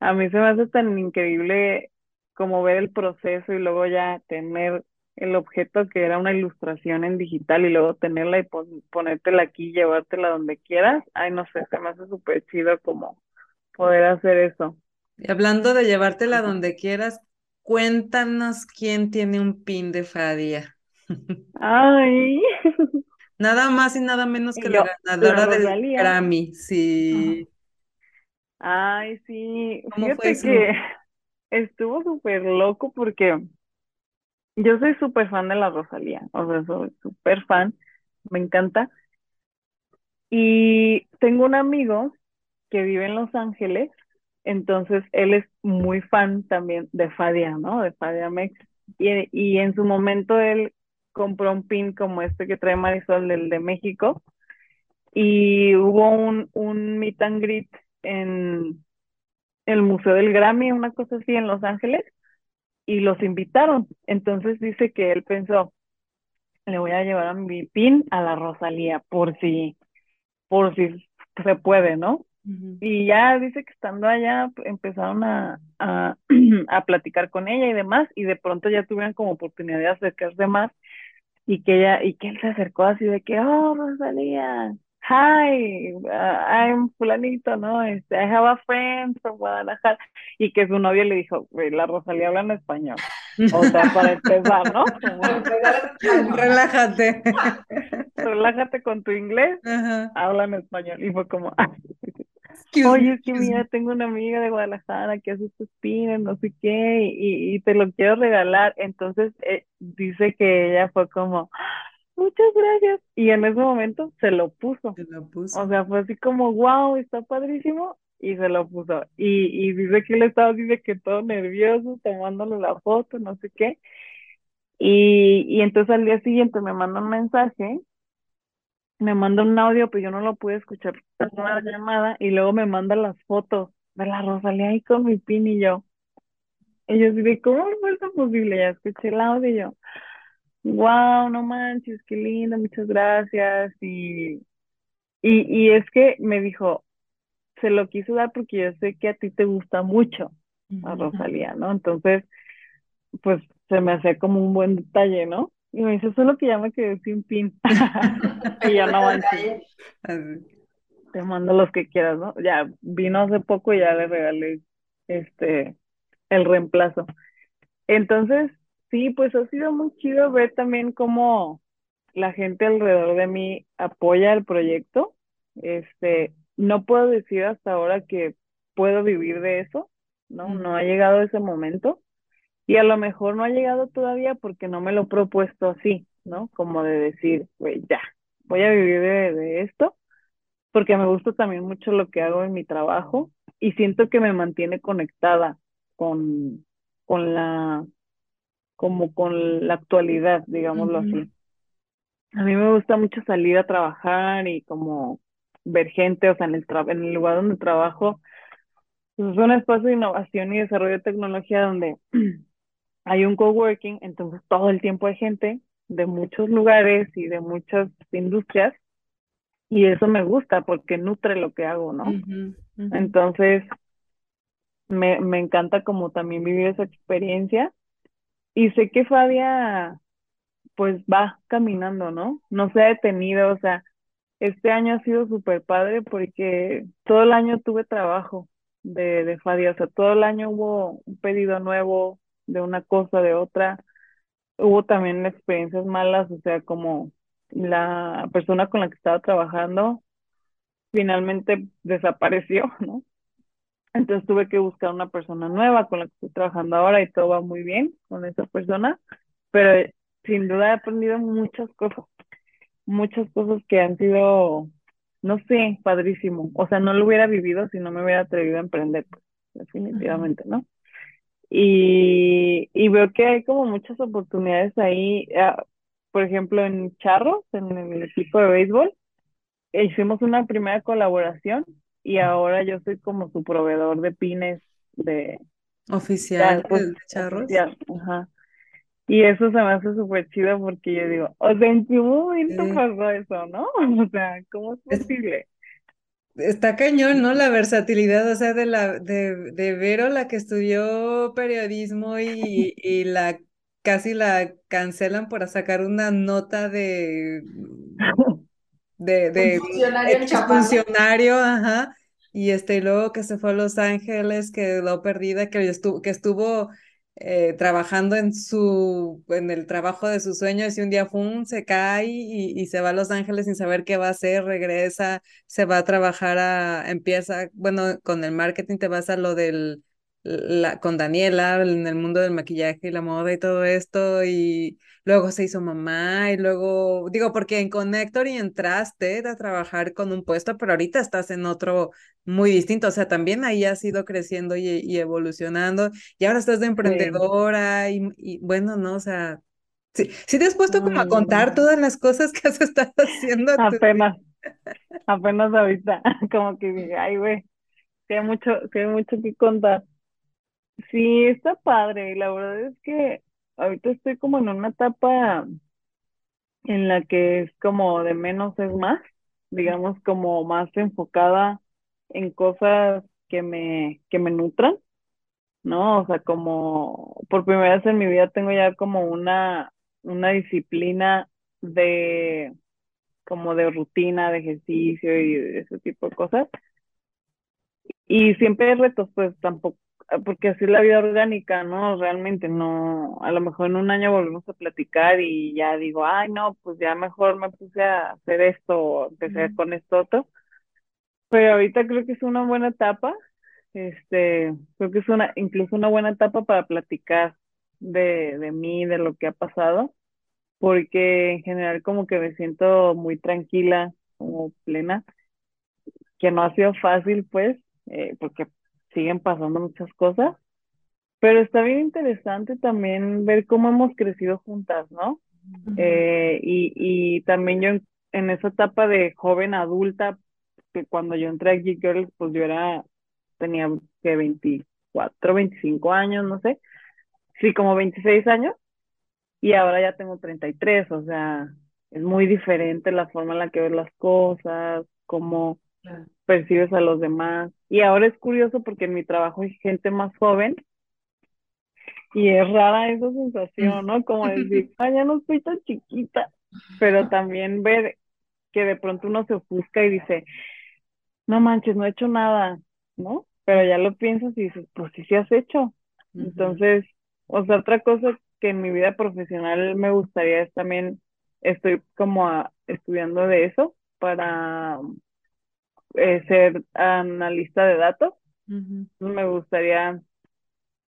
Speaker 3: a mí se me hace tan increíble como ver el proceso y luego ya tener el objeto que era una ilustración en digital y luego tenerla y ponértela aquí y llevártela donde quieras. Ay, no sé, se me hace súper chido como poder hacer eso.
Speaker 1: Y hablando de llevártela donde quieras, cuéntanos quién tiene un pin de Fadia.
Speaker 3: Ay.
Speaker 1: Nada más y nada menos que la ganadora del Grammy, sí.
Speaker 3: Ay, sí. Fíjate que estuvo súper loco porque yo soy súper fan de la Rosalía, o sea, soy súper fan, me encanta. Y tengo un amigo que vive en Los Ángeles, entonces él es muy fan también de Fadia, ¿no? De Fadia Mex. Y, y en su momento él compró un pin como este que trae Marisol, del de México, y hubo un, un meet and greet en, el Museo del Grammy, una cosa así en Los Ángeles, y los invitaron. Entonces dice que él pensó, le voy a llevar a mi pin a la Rosalía por si, por si se puede, ¿no? Y ya dice que estando allá empezaron a, a, a, platicar con ella y demás, y de pronto ya tuvieron como oportunidad de acercarse más, y que ella, y que él se acercó así de que, oh, Rosalía, hi, uh, I'm fulanito, ¿no? Este, I have a friend from Guadalajara. Y que su novio le dijo, la Rosalía habla en español. O sea, para empezar, ¿no?
Speaker 1: Relájate.
Speaker 3: Relájate con tu inglés, habla en español. Y fue como, Oye, es que mira, tengo una amiga de Guadalajara que hace sus pines, no sé qué, y, y te lo quiero regalar. Entonces eh, dice que ella fue como, muchas gracias. Y en ese momento se lo puso.
Speaker 1: Se lo puso.
Speaker 3: O sea, fue así como, wow, está padrísimo. Y se lo puso. Y, y dice que él estaba, dice que todo nervioso, tomándole la foto, no sé qué. Y, y entonces al día siguiente me manda un mensaje, me manda un audio, pero yo no lo pude escuchar, una llamada, y luego me manda las fotos de la Rosalía ahí con mi pin y yo. Y yo dije, ¿cómo fue eso posible? Ya escuché el audio y yo, wow, no manches, qué lindo, muchas gracias. Y, y, y es que me dijo, se lo quiso dar porque yo sé que a ti te gusta mucho a Rosalía, ¿no? Entonces, pues se me hace como un buen detalle, ¿no? Y me dice, solo que ya me quedé sin pin. y ya no manches. Te mando los que quieras, ¿no? Ya vino hace poco y ya le regalé este el reemplazo. Entonces, Sí, pues ha sido muy chido ver también cómo la gente alrededor de mí apoya el proyecto. Este, no puedo decir hasta ahora que puedo vivir de eso, ¿no? No ha llegado ese momento. Y a lo mejor no ha llegado todavía porque no me lo he propuesto así, ¿no? Como de decir, güey, ya, voy a vivir de, de esto, porque me gusta también mucho lo que hago en mi trabajo y siento que me mantiene conectada con, con la como con la actualidad, digámoslo así. A mí me gusta mucho salir a trabajar y como ver gente, o sea, en el, en el lugar donde trabajo, pues, es un espacio de innovación y desarrollo de tecnología donde hay un coworking, entonces todo el tiempo hay gente de muchos lugares y de muchas industrias y eso me gusta porque nutre lo que hago, ¿no? Entonces, me, me encanta como también vivir esa experiencia y sé que Fadia pues va caminando, ¿no? No se ha detenido, o sea, este año ha sido súper padre porque todo el año tuve trabajo de, de Fadia, o sea, todo el año hubo un pedido nuevo de una cosa, de otra. Hubo también experiencias malas, o sea, como la persona con la que estaba trabajando finalmente desapareció, ¿no? Entonces tuve que buscar una persona nueva con la que estoy trabajando ahora y todo va muy bien con esa persona, pero sin duda he aprendido muchas cosas, muchas cosas que han sido, no sé, padrísimo. O sea, no lo hubiera vivido si no me hubiera atrevido a emprender, pues, definitivamente, ¿no? Y, y veo que hay como muchas oportunidades ahí, ah, por ejemplo, en Charros, en el equipo de béisbol, hicimos una primera colaboración y ahora yo soy como su proveedor de pines de
Speaker 1: oficial pues, de charros.
Speaker 3: ajá. Y eso se me hace súper chido porque yo digo, o sea, ¿en qué momento pasó eso, no? O sea, ¿cómo es posible?
Speaker 1: Está cañón, ¿no? La versatilidad, o sea, de la de, de Vero, la que estudió periodismo y, y la casi la cancelan por sacar una nota de de, de
Speaker 2: funcionario,
Speaker 1: funcionario, ajá, y este, y luego que se fue a Los Ángeles, quedó perdida, que estuvo, que estuvo eh, trabajando en su, en el trabajo de sus sueños y un día fum, se cae y, y, se va a Los Ángeles sin saber qué va a hacer, regresa, se va a trabajar a, empieza, bueno, con el marketing te vas a lo del, la, con Daniela en el mundo del maquillaje y la moda y todo esto y luego se hizo mamá y luego, digo, porque en Connector y entraste a trabajar con un puesto, pero ahorita estás en otro muy distinto, o sea, también ahí has ido creciendo y, evolucionando y ahora estás de emprendedora y, bueno, no, o sea, sí, sí te has puesto como a contar todas las cosas que has estado haciendo.
Speaker 3: Apenas, apenas ahorita, como que ay, güey, que hay mucho, que hay mucho que contar. Sí, está padre. La verdad es que ahorita estoy como en una etapa en la que es como de menos es más, digamos como más enfocada en cosas que me, que me nutran, ¿no? O sea, como por primera vez en mi vida tengo ya como una, una disciplina de como de rutina, de ejercicio y ese tipo de cosas. Y siempre hay retos, pues tampoco, porque así es la vida orgánica, ¿no? Realmente no, a lo mejor en un año volvemos a platicar y ya digo, ay, no, pues ya mejor me puse a hacer esto o empecé con esto otro. Pero ahorita creo que es una buena etapa, este, creo que es una, incluso una buena etapa para platicar de, de mí, de lo que ha pasado, porque en general como que me siento muy tranquila, como plena, que no ha sido fácil, pues, eh, porque siguen pasando muchas cosas, pero está bien interesante también ver cómo hemos crecido juntas, ¿no? Eh, y, y también yo en, esa etapa de joven adulta, que cuando yo entré a Geek Girls, pues yo era, tenía que 24, 25 años, no sé, sí, como 26 años, y ahora ya tengo 33, o sea, es muy diferente la forma en la que ves las cosas, cómo percibes a los demás. Y ahora es curioso porque en mi trabajo hay gente más joven y es rara esa sensación, ¿no? Como decir, ah, ya no estoy tan chiquita, pero también ver que de pronto uno se ofusca y dice, no manches, no he hecho nada, ¿no? Pero ya lo piensas y dices, pues sí, sí has hecho. Entonces, o sea, otra cosa que en mi vida profesional me gustaría es también, estoy como estudiando de eso para eh, ser analista de datos. Me gustaría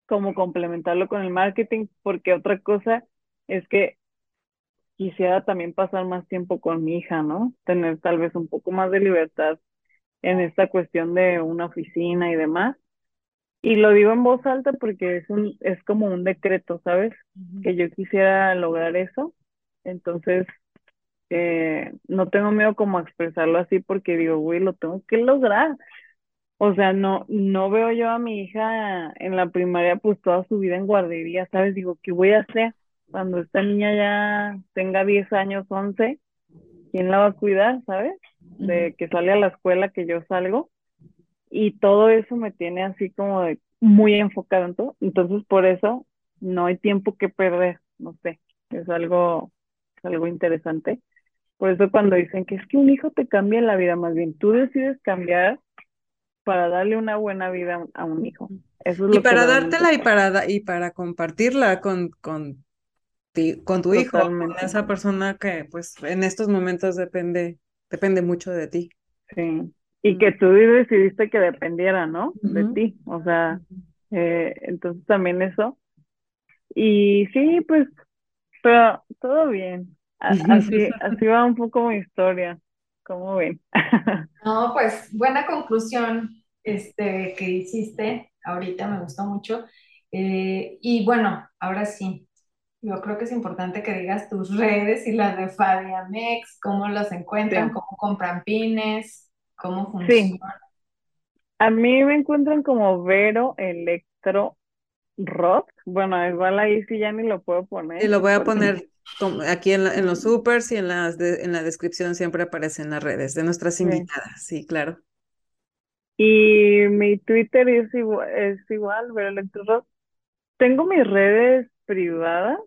Speaker 3: como complementarlo con el marketing, porque otra cosa es que quisiera también pasar más tiempo con mi hija, ¿no? Tener tal vez un poco más de libertad en esta cuestión de una oficina y demás. Y lo digo en voz alta porque es un, es como un decreto, ¿sabes? Que yo quisiera lograr eso. Entonces, eh, no tengo miedo como a expresarlo así porque digo, güey, lo tengo que lograr. O sea, no, no veo yo a mi hija en la primaria pues toda su vida en guardería, ¿sabes? Digo, ¿qué voy a hacer cuando esta niña ya tenga 10 años, 11? ¿Quién la va a cuidar, sabes? De que sale a la escuela, que yo salgo. Y todo eso me tiene así como de, muy enfocado en todo. Entonces, por eso no hay tiempo que perder, no sé, es algo, es algo interesante. Por eso cuando dicen que es que un hijo te cambia la vida, más bien tú decides cambiar para darle una buena vida a un hijo. Eso es
Speaker 1: y para dártela y para, y para compartirla con, con, con tu hijo, con esa persona que pues en estos momentos depende, depende mucho de ti.
Speaker 3: Sí, y que tú decidiste que dependiera, ¿no? De ti, o sea, eh, entonces también eso. Y sí, pues, pero todo bien. Así, así va un poco mi historia. ¿Cómo ven?
Speaker 2: No, pues buena conclusión este, que hiciste ahorita, me gustó mucho. Eh, y bueno, ahora sí, yo creo que es importante que digas tus redes y las de Fabiamex, cómo los encuentran, cómo compran pines, cómo funciona.
Speaker 3: A mí me encuentran como Vero Electro Rock. Bueno, igual ahí sí ya ni lo puedo poner.
Speaker 1: Y lo voy a poner aquí en, los supers y en, las en la descripción siempre aparecen las redes de nuestras invitadas, sí, claro.
Speaker 3: Y mi Twitter es igual, es igual, Tengo mis redes privadas,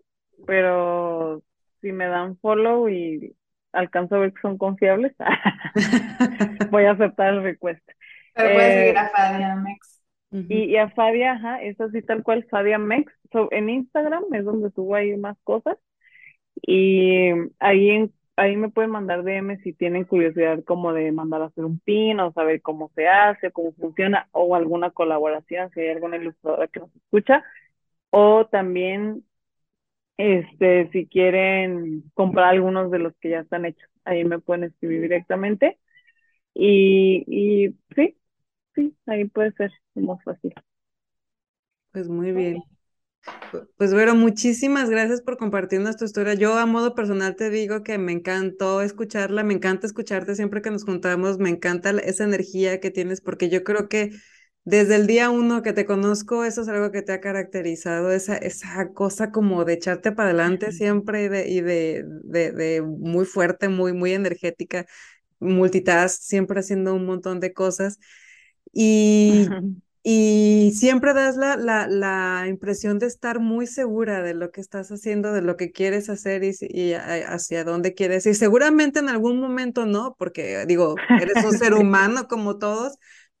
Speaker 3: pero si me dan follow y alcanzo a ver que son confiables, voy a aceptar el request.
Speaker 2: Pero puedes seguir eh, a Fadia Mex.
Speaker 3: Y, a Fadia, ajá, es así tal cual, Fadia Mex. en Instagram es donde subo ahí más cosas. Y ahí, ahí me pueden mandar DM si tienen curiosidad como de mandar a hacer un pin o saber cómo se hace, cómo funciona o alguna colaboración, si hay alguna ilustradora que nos escucha. O también, este, si quieren comprar algunos de los que ya están hechos, ahí me pueden escribir directamente. Y, y sí, sí, ahí puede ser más fácil.
Speaker 1: Pues muy bien. Pues Vero, muchísimas gracias por compartirnos tu historia. Yo a modo personal te digo que me encantó escucharla, me encanta escucharte siempre que nos juntamos, me encanta esa energía que tienes, porque yo creo que desde el día uno que te conozco, eso es algo que te ha caracterizado, esa, esa cosa como de echarte para adelante siempre y de, y de, de, de muy fuerte, muy, muy energética, multitask, siempre haciendo un montón de cosas. Y y siempre das la, la, la, impresión de estar muy segura de lo que estás haciendo, de lo que quieres hacer y, y, hacia dónde quieres ir. Seguramente en algún momento no, porque digo, eres un ser humano como todos,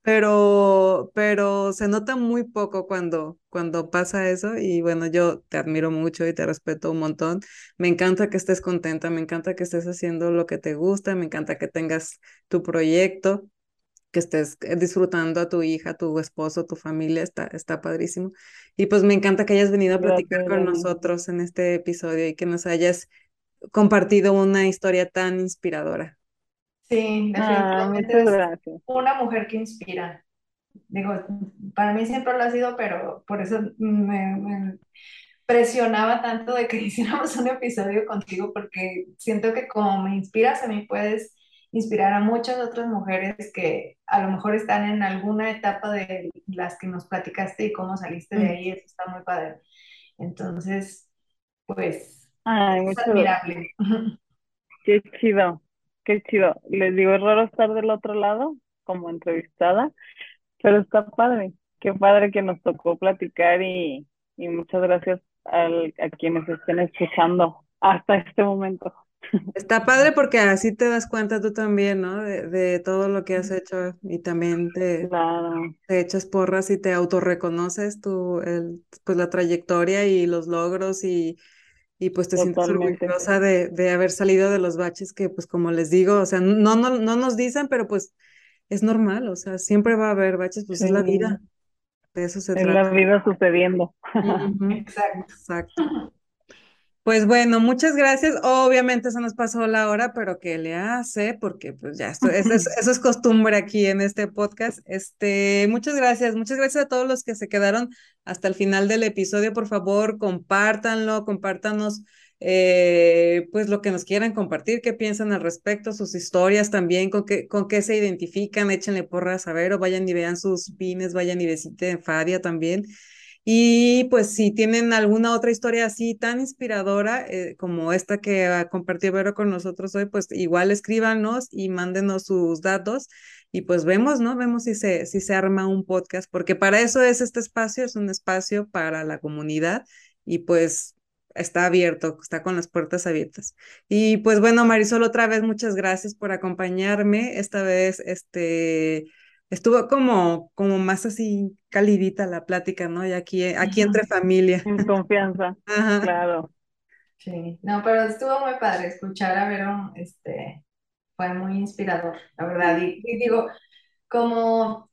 Speaker 1: pero, pero se nota muy poco cuando, cuando pasa eso y bueno, yo te admiro mucho y te respeto un montón. Me encanta que estés contenta, me encanta que estés haciendo lo que te gusta, me encanta que tengas tu proyecto que estés eh, disfrutando a tu hija, tu esposo, tu familia, está, está padrísimo. Y pues me encanta que hayas venido a platicar con nosotros en este episodio y que nos hayas compartido una historia tan inspiradora.
Speaker 2: Sí, ah, definitivamente una mujer que inspira. Digo, para mí siempre lo ha sido, pero por eso me, me presionaba tanto de que hiciéramos un episodio contigo, porque siento que como me inspiras a mí puedes inspirar a muchas otras mujeres que a lo mejor están en alguna etapa de las que nos platicaste y cómo saliste de mm. ahí, eso está muy padre. Entonces, pues, es admirable.
Speaker 3: Qué chido, qué chido. Les digo, es raro estar del otro lado como entrevistada, pero está padre. Qué padre que nos tocó platicar y, y muchas gracias a quienes estén escuchando hasta este momento.
Speaker 1: Está padre porque así te das cuenta tú también, ¿no? De, todo lo que has hecho y también te, te echas porras y te autorreconoces tu, el, pues la trayectoria y los logros y, y pues te sientes orgullosa de, de haber salido de los baches que pues como les digo, o sea, no, no, no nos dicen, pero pues es normal, o sea, siempre va a haber baches, pues es la vida. De eso se
Speaker 3: trata. Es la vida sucediendo.
Speaker 2: Exacto.
Speaker 1: Exacto. Pues bueno, muchas gracias. Obviamente se nos pasó la hora, pero ¿qué le hace? Porque pues ya, esto, eso, es, eso, es, costumbre aquí en este podcast. Este, muchas gracias, muchas gracias a todos los que se quedaron hasta el final del episodio. Por favor, compártanlo, compártanos eh, pues lo que nos quieran compartir, qué piensan al respecto, sus historias también, con qué, con qué se identifican, échenle porras a ver o vayan y vean sus pines, vayan y visiten Fadia también. Y pues si tienen alguna otra historia así tan inspiradora eh, como esta que compartió Vero con nosotros hoy, pues igual escríbanos y mándenos sus datos y pues vemos, ¿no? Vemos si se, si se arma un podcast, porque para eso es este espacio, es un espacio para la comunidad y pues está abierto, está con las puertas abiertas. Y pues bueno, Marisol, otra vez muchas gracias por acompañarme. Esta vez, este, estuvo como, como más así calidita la plática, ¿no? Y aquí, aquí entre familia.
Speaker 3: En confianza, claro.
Speaker 2: Sí, no, pero estuvo muy padre escuchar a Verón, este, fue muy inspirador, la verdad. Y, digo, como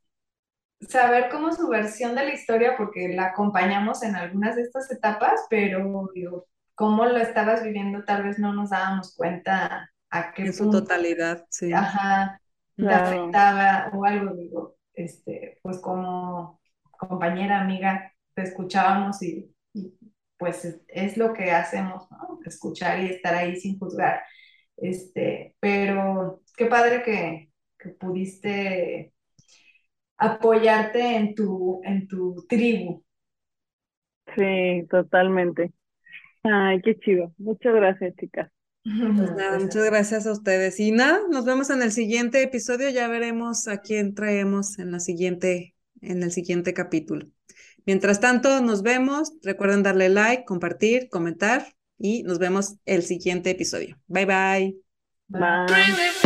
Speaker 2: saber cómo su versión de la historia, porque la acompañamos en algunas de estas etapas, pero digo, cómo lo estabas viviendo, tal vez no nos dábamos cuenta a qué
Speaker 1: En su totalidad, sí.
Speaker 2: Ajá, te afectaba o algo, digo, este, pues como compañera, amiga, te escuchábamos y, pues es, lo que hacemos, ¿no? Escuchar y estar ahí sin juzgar. Este, pero qué padre que, que pudiste apoyarte en tu, en tu tribu.
Speaker 3: Sí, totalmente. Ay, qué chido. Muchas gracias, chicas.
Speaker 1: Pues nada, muchas gracias a ustedes. Y nada, nos vemos en el siguiente episodio. Ya veremos a quién traemos en la siguiente, en el siguiente capítulo. Mientras tanto, nos vemos. Recuerden darle like, compartir, comentar y nos vemos el siguiente episodio. Bye bye.
Speaker 3: Bye.